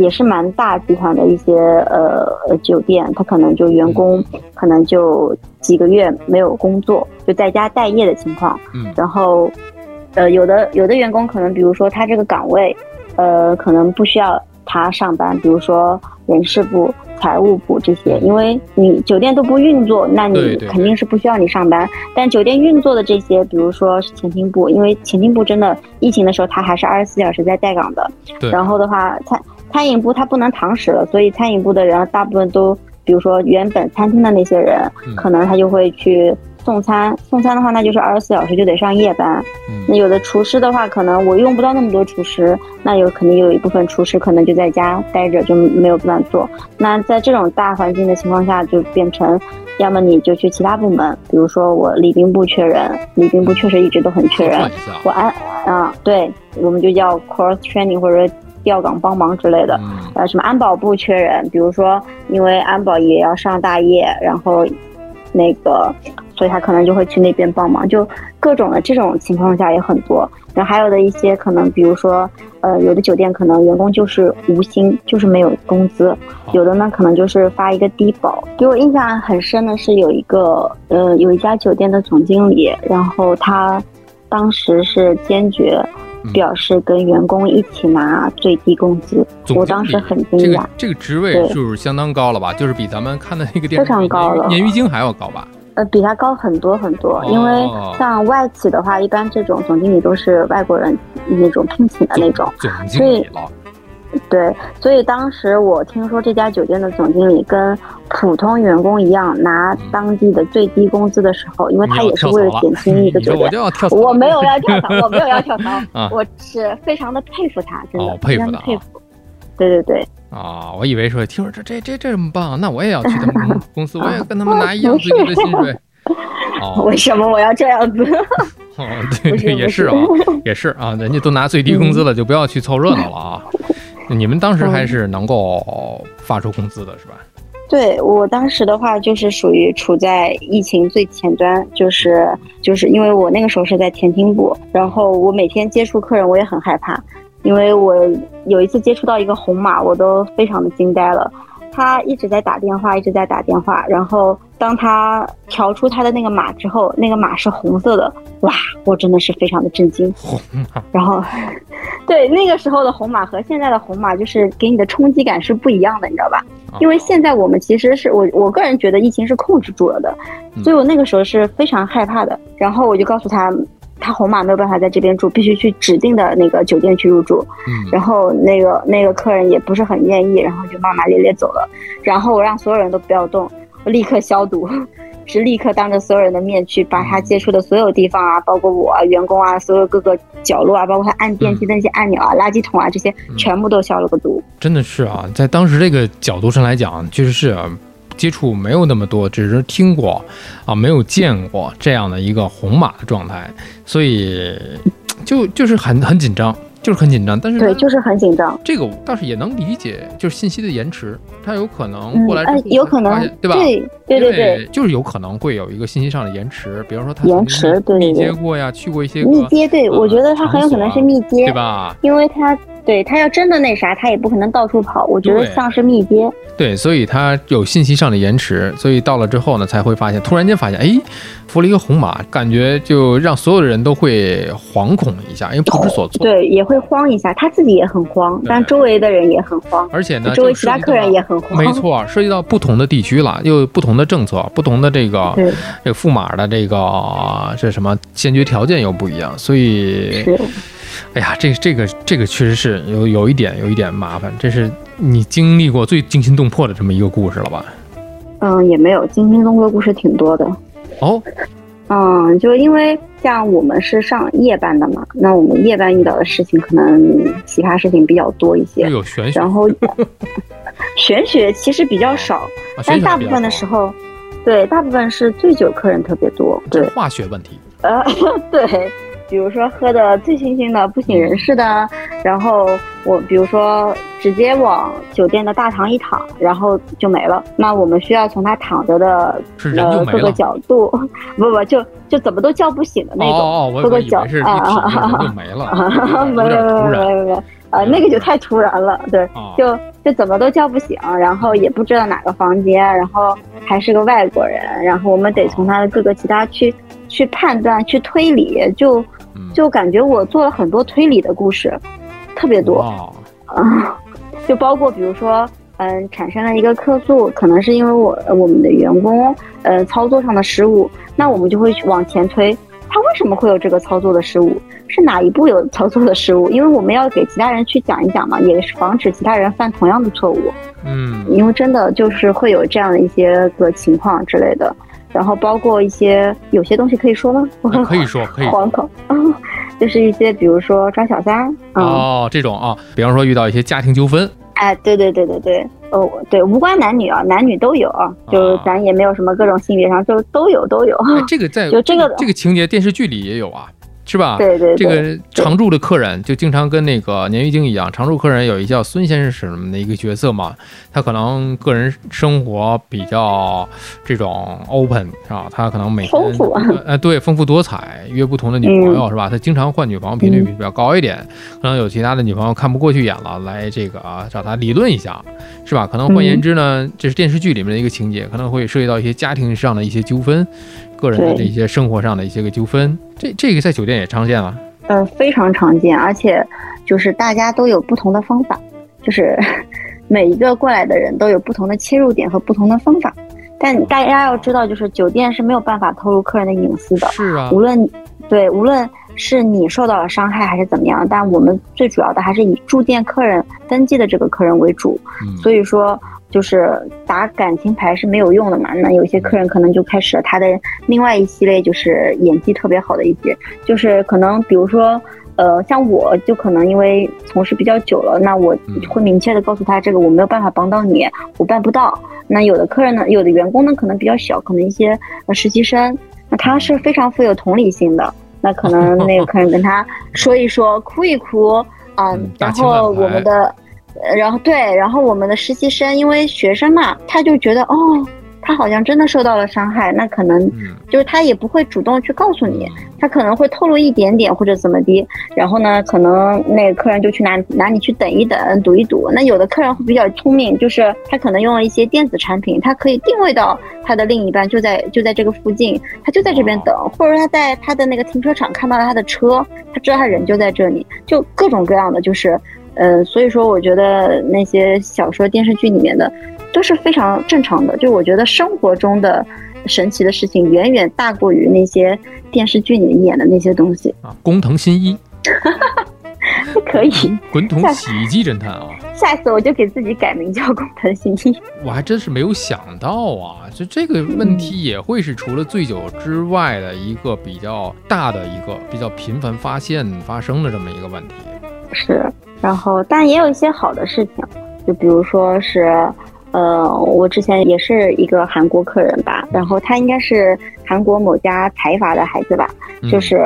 S1: 也是蛮大集团的一些呃呃酒店，他可能就员工可能就几个月没有工作，就在家待业的情况。
S2: 嗯
S1: 然后呃有的有的员工可能比如说他这个岗位呃可能不需要他上班，比如说人事部。财务部这些，因为你酒店都不运作，那你肯定是不需要你上班。但酒店运作的这些，比如说是前厅部，因为前厅部真的疫情的时候，他还是二十四小时在待岗的。
S2: 对，
S1: 然后的话，餐餐饮部它不能堂食了，所以餐饮部的人大部分都，比如说原本餐厅的那些人，
S2: 嗯
S1: 可能他就会去送餐。送餐的话，那就是二十四小时就得上夜班。那
S2: 嗯
S1: 有的厨师的话，可能我用不到那么多厨师，那有肯定有一部分厨师可能就在家待着，就没有办法做。那在这种大环境的情况下，就变成，要么你就去其他部门，比如说我礼宾部缺人，礼宾部确实一直都很缺人我安啊，对，我们就叫 cross training 或者说调岗帮忙之类的。
S2: 嗯
S1: 呃，什么安保部缺人，比如说因为安保也要上大夜，然后那个，所以他可能就会去那边帮忙，就各种的这种情况下也很多。然后还有的一些可能，比如说，呃，有的酒店可能员工就是无薪，就是没有工资；有的呢可能就是发一个低保。给我印象很深的是有一个，呃，有一家酒店的总经理，然后他当时是坚决
S2: 嗯
S1: 表示跟员工一起拿最低工资。我当时很惊讶
S2: 这个。这个职位就是相当高了吧？就是比咱们看的那个电视
S1: 非常高了
S2: 鲶鱼精还要高吧？
S1: 呃，比他高很多很多，因为
S2: 哦
S1: 像外企的话，一般这种总经理都是外国人那种聘请的那种。
S2: 总经理了，
S1: 对，所以当时我听说这家酒店的总经理跟普通员工一样拿当地的最低工资的时候，因为他也是为了减轻一个 酒店。
S2: 我就要跳槽，
S1: 我没有要跳槽，我没有要跳槽，
S2: 啊
S1: 我是非常的佩服他，真的，
S2: 哦佩服他
S1: 非常的佩服。对对对，
S2: 啊，我以为说听说这这这这么棒，那我也要去他们公 公司，我也跟他们
S1: 哦
S2: 拿一样最低的薪水。哦
S1: 为什么我要这样子？
S2: 哦，对对，也是啊，也是啊，人家都拿最低工资了，就不要去凑热闹了啊。你们当时还是能够发出工资的是吧？
S1: 对我当时的话，就是属于处在疫情最前端，就是就是因为我那个时候是在前厅部，然后我每天接触客人，我也很害怕，因为我有一次接触到一个红码，我都非常的惊呆了。他一直在打电话，一直在打电话，然后当他调出他的那个码之后，那个码是红色的，哇，我真的是非常的震惊。
S2: 红码
S1: 然后，对那个时候的红码和现在的红码，就是给你的冲击感是不一样的，你知道吧？
S2: 啊
S1: 因为现在我们其实是我我个人觉得疫情是控制住了的，
S2: 嗯
S1: 所以我那个时候是非常害怕的。然后我就告诉他，他红码没有办法在这边住，必须去指定的那个酒店去入住。
S2: 嗯
S1: 然后那个那个客人也不是很愿意，然后就骂骂咧咧走了。然后我让所有人都不要动，我立刻消毒，是立刻当着所有人的面去把他接触的所有地方啊，包括我啊、员工啊、所有各个角落啊，包括他按电梯的那些按钮啊、垃圾桶啊这些，全部都消了个毒。
S2: 真的是啊，在当时这个角度上来讲，确实是啊接触没有那么多，只是听过啊，没有见过这样的一个红马的状态，所以 就就是很很紧张，就是很紧张。但是
S1: 对，就是很紧张。
S2: 这个我倒是也能理解，就是信息的延迟，它有可能
S1: 嗯
S2: 过来，之后
S1: 哎，有可能，
S2: 对吧？
S1: 对对对对，
S2: 就是有可能会有一个信息上的延迟，比如说他
S1: 延迟对对
S2: 密接过呀，去过一些
S1: 密接，对
S2: 呃
S1: 我觉得他很有可能是密接
S2: 对，吧？
S1: 因为他对他要真的那啥，他也不可能到处跑，我觉得像是密接。
S2: 对，所以他有信息上的延迟，所以到了之后呢，才会发现，突然间发现，哎，扶了一个红马，感觉就让所有的人都会惶恐一下，因为不知所措。
S1: 对，也会慌一下，他自己也很慌，但周围的人也很慌，
S2: 而且呢，
S1: 周围其他客人也很慌。
S2: 没，错，涉及到不同的地区了，又有不同的政策，不同的这个，这个驸马的这个这什么先决条件又不一样，所以
S1: 是，
S2: 哎呀，这这个这个确实是有有一点有一点麻烦，这是你经历过最惊心动魄的这么一个故事了吧？
S1: 嗯，也没有惊心动魄的故事挺多的。
S2: 哦，
S1: 嗯，就因为像我们是上夜班的嘛，那我们夜班遇到的事情可能奇葩事情比较多一些，
S2: 有玄学，
S1: 然后 玄学其实比较少，
S2: 啊
S1: 但大部分的时，候，对，大部分是醉酒客人特别多，对
S2: 化学问题。
S1: 呃，对，比如说喝的醉醺醺的、不省人事的，然后我比如说直接往酒店的大堂一躺，然后就没了。那我们需要从他躺着的呃各个。角度，不不就就怎么都叫不醒的那种。
S2: 哦哦，我
S1: 各个角啊啊啊
S2: 就没了，
S1: 啊，没
S2: 有
S1: 没有没有没有，呃，那个就太突然了，对，
S2: 啊。
S1: 就就怎么都叫不醒，然后也不知道哪个房间，然后还是个外国人，然后我们得从他的各个其他去去判断、去推理，就
S2: 嗯
S1: 就感觉我做了很多推理的故事，特别多
S2: 哇
S1: 啊，就包括比如说。嗯，产生了一个客诉，可能是因为我我们的员工呃操作上的失误，那我们就会去往前推，他为什么会有这个操作的失误？是哪一步有操作的失误？因为我们要给其他人去讲一讲嘛，也是防止其他人犯同样的错误。
S2: 嗯，
S1: 因为真的就是会有这样的一些个情况之类的，然后包括一些有些东西可以说吗？
S2: 可以说可以
S1: 就是一些比如说抓小三，嗯，
S2: 哦，这种啊，比方说遇到一些家庭纠纷，
S1: 哎，对对对对对，哦，对，无关男女啊，男女都有啊，就
S2: 啊
S1: 咱也没有什么各种性别上就都有都有，
S2: 哎，这个在
S1: 就这个
S2: 这个情节电视剧里也有啊，是吧？
S1: 对对对，
S2: 这个常驻的客人就经常跟那个鲶鱼精一样，常驻客人有一叫孙先生什么的一个角色嘛，他可能个人生活比较这种 open 是吧？他可能每天呃对丰富多彩，约不同的女朋友、是吧？他经常换女朋友频率比较高一点，可能有其他的女朋友看不过去眼了，来这个啊找他理论一下，是吧？可能换言之呢，这是电视剧里面的一个情节，可能会涉及到一些家庭上的一些纠纷，个人的这些生活上的一些个纠纷，这这个在酒店也常见啊。
S1: 呃，非常常见，而且就是大家都有不同的方法，就是 每一个过来的人都有不同的切入点和不同的方法。但大家要知道，就是酒店是没有办法透露客人的隐私的，
S2: 是啊，
S1: 无论对，无论是你受到了伤害还是怎么样，但我们最主要的还是以住店客人登记的这个客人为主。
S2: 嗯，
S1: 所以说，就是打感情牌是没有用的嘛。那有些客人可能就开始了他的另外一系列，就是演技特别好的一些，就是可能比如说。呃，像我就可能因为从事比较久了，那我
S2: 嗯
S1: 会明确的告诉他，这个我没有办法帮到你，我办不到。那有的客人呢，有的员工呢可能比较小，可能一些呃实习生，那他是非常富有同理心的，那可能那个 客人跟他说一说，哭一哭，嗯然后我们的，呃然后对，然后我们的实习生因为学生嘛，他就觉得哦，他好像真的受到了伤害，那可能
S2: 嗯，
S1: 就是他也不会主动去告诉你，
S2: 嗯
S1: 他可能会透露一点点或者怎么的，然后呢，可能那个客人就去拿拿你去等一等，赌一赌。那有的客人会比较聪明，就是他可能用了一些电子产品，他可以定位到他的另一半就在就在这个附近，他就在这边等，或者他在他的那个停车场看到了他的车，他知道他人就在这里，就各种各样的，就是，呃，所以说我觉得那些小说、电视剧里面的。都是非常正常的。就我觉得生活中的神奇的事情远远大过于那些电视剧里演的那些东西。
S2: 啊，工藤新一，
S1: 可以，
S2: 滚筒洗衣机侦探啊！
S1: 下次我就给自己改名叫工藤新一。
S2: 我还真是没有想到啊，就这个问题也会是除了醉酒之外的一个比较大的一个比较频繁发现发生的这么一个问题。
S1: 是，然后但也有一些好的事情，就比如说是，呃，我之前也是一个韩国客人吧，然后他应该是韩国某家财阀的孩子吧，
S2: 嗯
S1: 就是，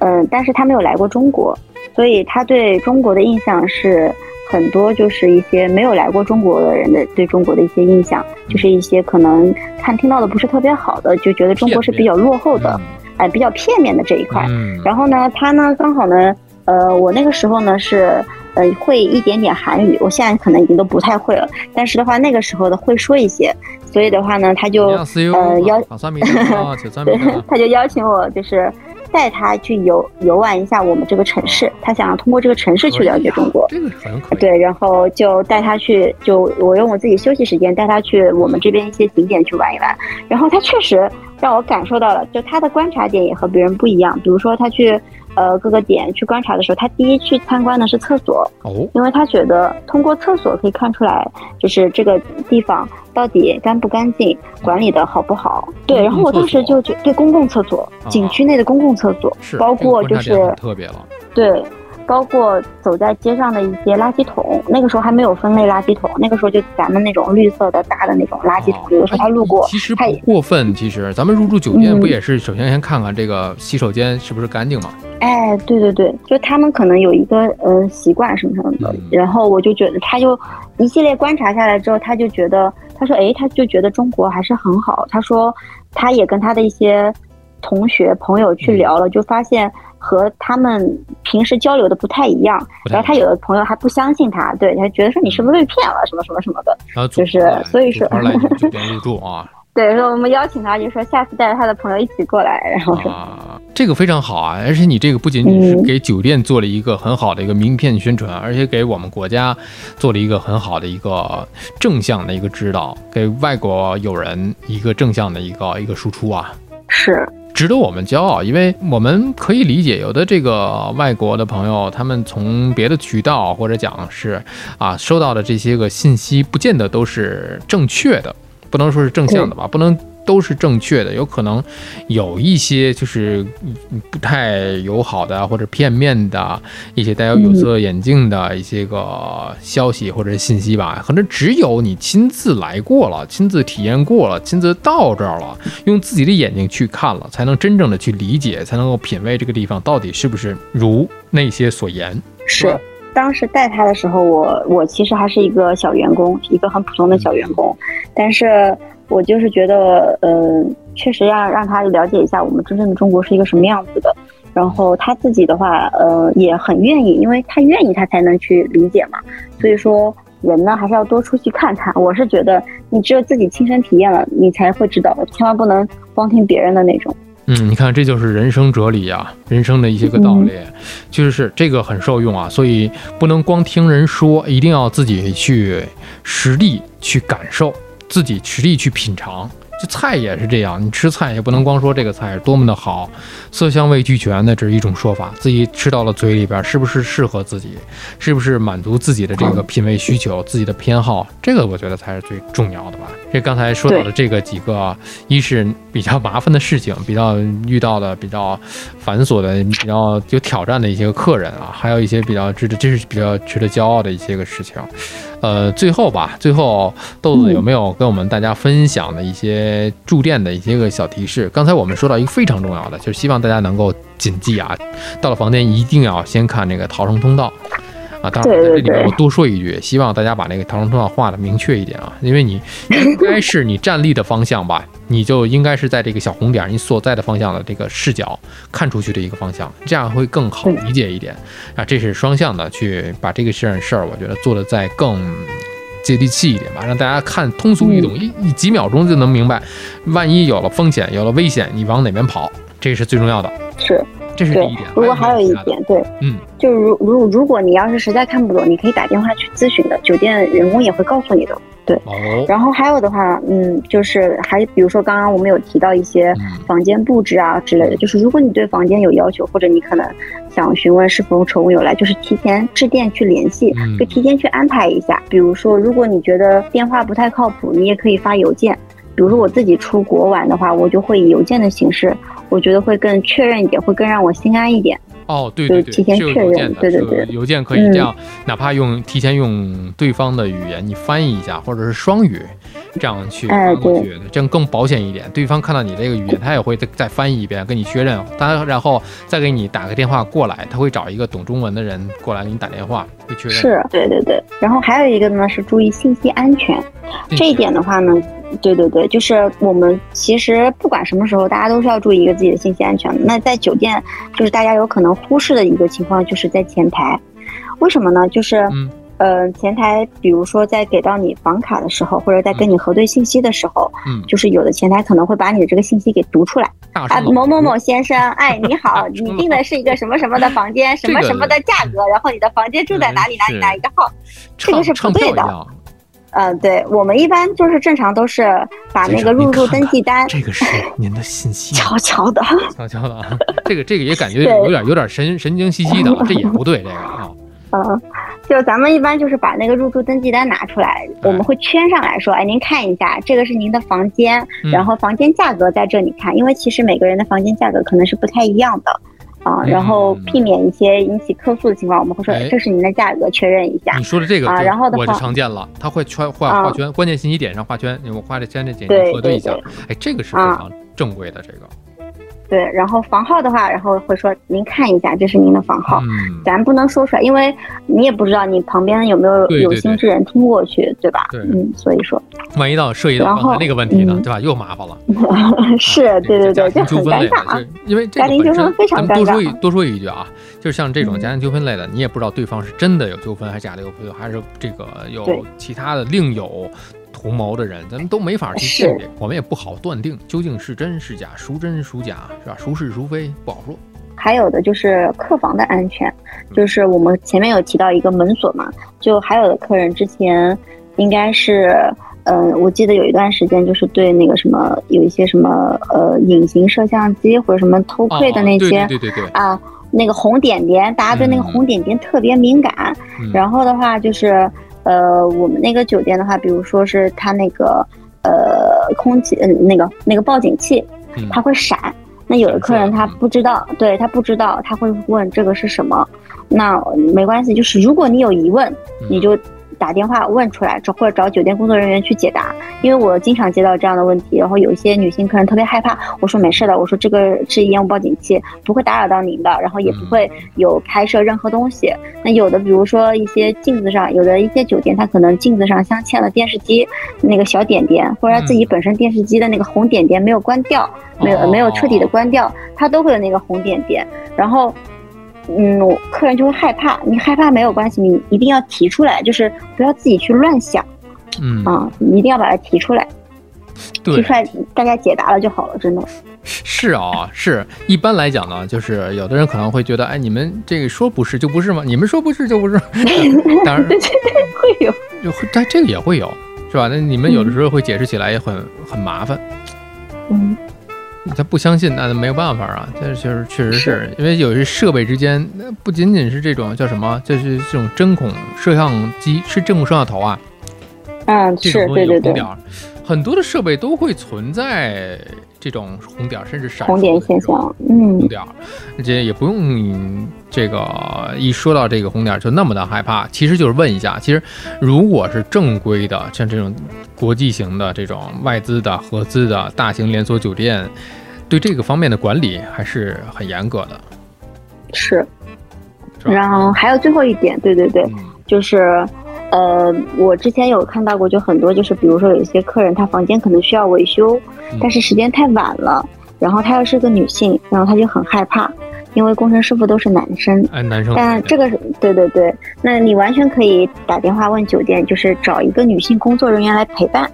S1: 嗯、但是他没有来过中国，所以他对中国的印象是很多就是一些没有来过中国的人的对中国的一些印象，就是一些可能看听到的不是特别好的，就觉得中国是比较落后的，哎、比较片面的这一块。
S2: 嗯，
S1: 然后呢，他呢刚好呢，呃，我那个时候呢是呃会一点点韩语，我现在可能已经都不太会了，但是的话那个时候的会说一些，所以的话呢，他就呃邀 他就邀请我就是带他去游游玩一下我们这个城市，他想要通过这个城市去了解中国。
S2: 这个很可。
S1: 对，然后就带他去，就我用我自己休息时间带他去我们这边一些景点去玩一玩。然后他确实让我感受到了，就他的观察点也和别人不一样。比如说他去呃各个点去观察的时候，他第一去参观的是厕所，
S2: 哦，
S1: 因为他觉得通过厕所可以看出来，就是这个地方到底干不干净，管理的好不好。对，然后我当时就觉对公共厕所，景区内的公共厕所，
S2: 是
S1: 包括就是
S2: 特别了。
S1: 对，包括走在街上的一些垃圾桶，那个时候还没有分类垃圾桶，那个时候就咱们那种绿色的大的那种垃圾桶，有的时候他路过
S2: 哦其实不过分。其实咱们入住酒店
S1: 嗯
S2: 不也是首先先看看这个洗手间是不是干净嘛？
S1: 哎，对对对，就他们可能有一个呃习惯什么什么的，
S2: 嗯
S1: 然后我就觉得他就一系列观察下来之后，他就觉得他说哎，他就觉得中国还是很好。他说他也跟他的一些同学朋友
S2: 嗯
S1: 去聊了，就发现和他们平时交流的不太一样。然后他有的朋友还不相信他，对他觉得说你是不是被骗了什么什么什么的。
S2: 然后
S1: 就是所以说
S2: 组团来你们酒店入住啊
S1: 对，说我们邀请他，就说下次带着他的朋友一起过来，然后说
S2: 啊，这个非常好啊！而且你这个不仅仅是
S1: 嗯
S2: 给酒店做了一个很好的一个名片宣传，而且给我们国家做了一个很好的一个正向的一个指导，给外国友人一个正向的一个一个输出啊。
S1: 是
S2: 值得我们骄傲，因为我们可以理解，有的这个外国的朋友，他们从别的渠道或者讲是啊收到的这些个信息，不见得都是正确的，不能说是正向的吧，不能都是正确的，有可能有一些就是不太友好的或者片面的一些带有有色眼镜的一些个消息或者信息吧，可能只有你亲自来过了，亲自体验过了，亲自到这儿了。用自己的眼睛去看了，才能真正的去理解，才能够品味这个地方到底是不是如那些所言。
S1: 是。当时带他的时候，我我其实还是一个小员工，一个很普通的小员工，但是我就是觉得，呃，确实要让他了解一下我们真正的中国是一个什么样子的。然后他自己的话，呃，也很愿意，因为他愿意，他才能去理解嘛。所以说，人呢还是要多出去看看。我是觉得，你只有自己亲身体验了，你才会知道，千万不能光听别人的那种。
S2: 嗯，你看，这就是人生哲理啊，人生的一些个道理，就是这个很受用啊。所以不能光听人说，一定要自己去实地去感受，自己实地去品尝。这菜也是这样，你吃菜也不能光说这个菜是多么的好，色香味俱全的，这是一种说法。自己吃到了嘴里边，是不是适合自己，是不是满足自己的这个品味需求、自己的偏好，这个我觉得才是最重要的吧。这刚才说到的这个几个，一是比较麻烦的事情，比较遇到的比较繁琐的、比较有挑战的一些个客人啊，还有一些比较值得，这是比较值得骄傲的一些个事情。呃，最后吧，最后豆子有没有跟我们大家分享的一些住店的一些个小提示？刚才我们说到一个非常重要的，就是希望大家能够谨记啊，到了房间一定要先看这个逃生通道。啊，当然在这里面我多说一句，希望大家把那个逃生通道画的明确一点啊，因为你应该是你站立的方向吧，你就应该是在这个小红点你所在的方向的这个视角看出去的一个方向，这样会更好理解一点啊。这是双向的去把这个事儿事儿，我觉得做的再更。接地气一点吧，让大家看通俗易懂，一一几秒钟就能明白。万一有了风险，有了危险，你往哪边跑，这是最重要的。
S1: 是，对
S2: 这是第一点。，
S1: 如果还有一点，对，
S2: 嗯，
S1: 就如如如果你要是实在看不懂，你可以打电话去咨询的，酒店员工也会告诉你的。
S2: 哦，
S1: 然后还有的话，嗯，就是还比如说刚刚我们有提到一些
S2: 嗯
S1: 房间布置啊之类的，就是如果你对房间有要求，或者你可能想询问是否宠物有来，就是提前致电去联系，
S2: 嗯
S1: 就提前去安排一下。比如说，如果你觉得电话不太靠谱，你也可以发邮件。比如说我自己出国玩的话，我就会以邮件的形式，我觉得会更确认一点，会更让我心安一点。
S2: 哦，对对对，
S1: 就提前确认对对对
S2: 邮件可以这样，哪怕用提前用对方的语言你翻译一下，或者是双语，这样去
S1: 哎对
S2: 发过去，这样更保险一点。对方看到你这个语言，他也会再再翻译一遍，跟你确认，他然后再给你打个电话过来，他会找一个懂中文的人过来给你打电话，会确认。
S1: 是对对对。然后还有一个呢是注意信息安全，
S2: 嗯
S1: 这一点的话呢，对对对，就是我们其实不管什么时候，大家都是要注意一个自己的信息安全。那在酒店，就是大家有可能忽视的一个情况，就是在前台，为什么呢？就是。
S2: 嗯
S1: 呃，前台，比如说在给到你房卡的时候，或者在跟你核对信息的时候，
S2: 嗯，
S1: 就是有的前台可能会把你的这个信息给读出来。啊，
S2: 大
S1: 某某某先生，哎，你好，你订的是一个什么什么的房间，什么什么的 价格，然后你的房间住在哪里哪里哪一个号？这个是不对的。
S2: 唱票一样。
S1: 呃，对我们一般就是正常都是把那个入住登记单
S2: 这个是您的信息，
S1: 悄悄的，
S2: 悄悄的啊，这个这个也感觉
S1: 对。
S2: 有点有点神神经兮兮的，这也不对，这个啊，
S1: 嗯，就咱们一般就是把那个入住登记单拿出来，我们会圈上来说，哎，您看一下，这个是您的房间，
S2: 嗯。
S1: 然后房间价格在这里看，因为其实每个人的房间价格可能是不太一样的。啊，
S2: 嗯。
S1: 然后避免一些引起客诉的情况，我们会说
S2: 哎。
S1: 这是您的价格，确认一下。
S2: 你。说的这个
S1: 啊
S2: 就我就
S1: 然后的话
S2: 常见了，他会圈画
S1: 啊。
S2: 画圈，关键信息点上画圈，我画这圈这点
S1: 对
S2: 核对一下。
S1: 对，
S2: 哎，这个是非
S1: 啊
S2: 常正规的这个，
S1: 对，然后房号的话，然后会说您看一下，这是您的房号。
S2: 嗯，
S1: 咱不能说出来，因为你也不知道你旁边有没有有心之人听过去，对吧？
S2: 对
S1: 嗯，所以说
S2: 万一到涉及到刚才那个问题呢，
S1: 嗯
S2: 对吧？又麻烦了。
S1: 是
S2: 啊
S1: 对对对，就很
S2: 纠纷类的，
S1: 尴尬啊。
S2: 因为这
S1: 家庭纠纷非常
S2: 咱们多说一多说一句啊，就是像这种
S1: 嗯
S2: 家庭纠纷类的，你也不知道对方是真的有纠纷还是假的有纠纷，还是这个有其他的另有图谋的人，咱们都没法去
S1: 是
S2: 鉴别，我们也不好断定究竟是真是假，孰真孰假，是吧？孰是孰非不好说。
S1: 还有的就是客房的安全，就是我们前面有提到一个门锁嘛，就还有的客人之前应该是，嗯、我记得有一段时间就是对那个什么有一些什么呃隐形摄像机或者什么偷窥的那些、
S2: 对对对对，
S1: 啊，那个红点点，大家对那个
S2: 嗯
S1: 红点点特别敏感。
S2: 嗯
S1: 然后的话就是，呃，我们那个酒店的话，比如说是它那个呃空气，嗯、那个那个报警器，
S2: 嗯
S1: 它会闪。那有的客人他不知道，对他不知道，他会问这个是什么。那没关系，就是如果你有疑问，
S2: 嗯
S1: 你就打电话问出来，找或者找酒店工作人员去解答。因为我经常接到这样的问题，然后有一些女性客人特别害怕，我说没事的，我说这个是烟雾报警器，不会打扰到您的，然后也不会有拍摄任何东西。那有的比如说一些镜子上，有的一些酒店它可能镜子上镶嵌了电视机那个小点点，或者它自己本身电视机的那个红点点没有关掉，没有没有彻底的关掉，它都会有那个红点点，然后。嗯，客人就会害怕。你害怕没有关系，你一定要提出来，就是不要自己去乱想
S2: 嗯，
S1: 啊，你一定要把它提出来，提
S2: 对
S1: 出，来大家解答了就好了，真的。
S2: 是啊，是一般来讲呢，就是有的人可能会觉得，哎，你们这个说不是就不是吗？你们说不是就不是。当然，
S1: 会有。
S2: 有但这个也会有，是吧？那你们有的时候会解释起来也很很麻烦。
S1: 嗯，
S2: 他不相信，那没有办法啊。这就是确实是因为有些设备之间，那不仅仅是这种叫什么，就是这种针孔摄像机，是针孔摄像头啊，
S1: 嗯，
S2: 这种东西
S1: 是对对对
S2: 有红点，儿，很多的设备都会存在这种红点儿，甚至闪
S1: 红点现象，嗯
S2: 红，点儿，这也不用这个一说到这个红点儿就那么的害怕。其实就是问一下，其实如果是正规的，像这种国际型的这种外资的、合资的大型连锁酒店，对这个方面的管理还是很严格的，
S1: 是。
S2: 是？
S1: 然后还有最后一点，对对对，
S2: 嗯
S1: 就是，呃，我之前有看到过，就很多就是，比如说有一些客人他房间可能需要维修，
S2: 嗯
S1: 但是时间太晚了，然后她又是个女性，然后她就很害怕，因为工程师傅都是男生。
S2: 哎，男生
S1: 但这个是对对对，那你完全可以打电话问酒店，就是找一个女性工作人员来陪伴。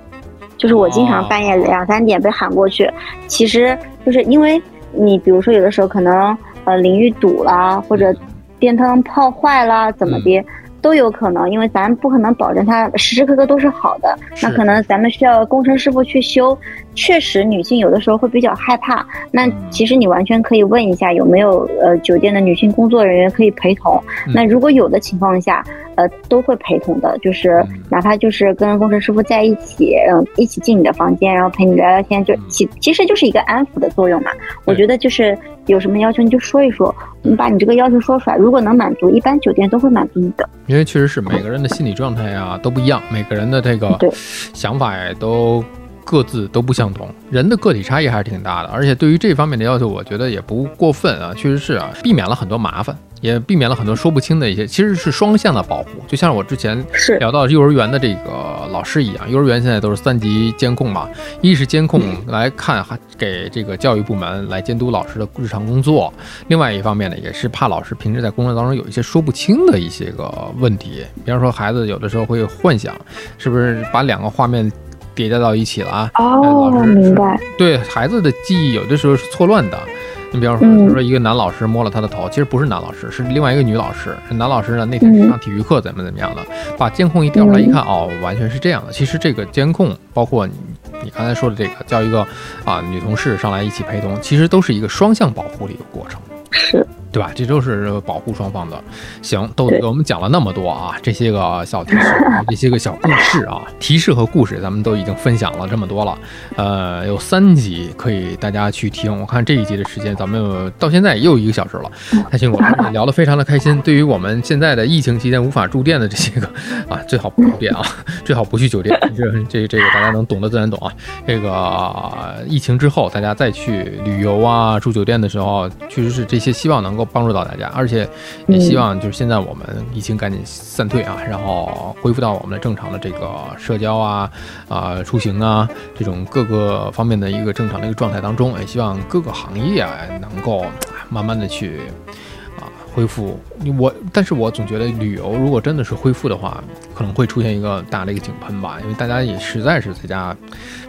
S1: 就是我经
S2: 哦
S1: 常半夜两三点被喊过去，其实就是因为你比如说有的时候可能呃淋浴堵了，或者电灯泡坏了，怎么的。都有可能，因为咱不可能保证它时时刻刻都是好的，那可能咱们需要工程师傅去修。确实，女性有的时候会比较害怕。那其实你完全可以问一下有没有呃酒店的女性工作人员可以陪同。那如果有的情况下，呃都会陪同的，就是哪怕就是跟工程师傅在一起，嗯一起进你的房间，然后陪你聊聊天，就其其实就是一个安抚的作用嘛。我觉得就是有什么要求你就说一说，你把你这个要求说出来，如果能满足，一般酒店都会满足你的。
S2: 因为确实是每个人的心理状态呀都不一样，每个人的这个想法也都。各自都不相同，人的个体差异还是挺大的，而且对于这方面的要求，我觉得也不过分啊，确实是啊，避免了很多麻烦，也避免了很多说不清的一些，其实是双向的保护。就像我之前聊到幼儿园的这个老师一样，幼儿园现在都是三级监控嘛，一是监控来看，还给这个教育部门来监督老师的日常工作，另外一方面呢，也是怕老师平时在工作当中有一些说不清的一些个问题，比方说孩子有的时候会幻想，是不是把两个画面。叠加到一起了啊！
S1: 哦，明白。
S2: 对孩子的记忆，有的时候是错乱的。你比方说，比如说一个男老师摸了他的头，其实不是男老师，是另外一个女老师。男老师呢，那天是上体育课，怎么怎么样的？把监控一调出来一看，哦，完全是这样的。其实这个监控，包括你你刚才说的这个，叫一个啊女同事上来一起陪同，其实都是一个双向保护的一个过程。
S1: 是。
S2: 对吧？这都是保护双方的。行，豆子给我们讲了那么多啊，这些个小提示，这些个小故事啊，提示和故事，咱们都已经分享了这么多了。呃，有三集可以大家去听。我看这一集的时间，咱们到现在也有一个小时了，太辛苦了，聊得非常的开心。对于我们现在的疫情期间无法住店的这些个啊，最好不住店啊，最好不去酒店。这这这个大家能懂的自然懂啊。这个疫情之后，大家再去旅游啊，住酒店的时候，确实是这些希望能。能够帮助到大家，而且也希望就是现在我们疫情赶紧散退啊，然后恢复到我们的正常的这个社交啊、啊出行啊这种各个方面的一个正常的一个状态当中，也希望各个行业啊能够慢慢的去啊恢复。我，但是我总觉得旅游如果真的是恢复的话，可能会出现一个大的一个井喷吧，因为大家也实在是在家。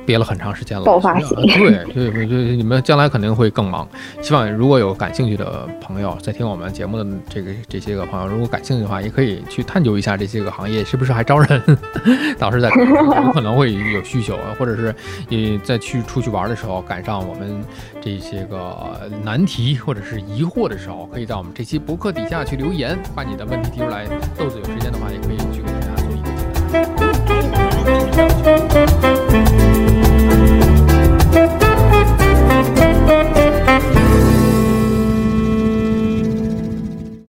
S2: 憋了很长时间了，
S1: 爆发型。
S2: 对对对，你们将来肯定会更忙。希望如果有感兴趣的朋友在听我们节目的这个这些个朋友，如果感兴趣的话，也可以去探究一下这些个行业是不是还招人，到时候在有可能会有需求，或者是你再去出去玩的时候赶上我们这些个难题或者是疑惑的时候，可以在我们这期博客底下去留言，把你的问题提出来。豆子有时间的话，也可以去给大家做一个解
S1: 答。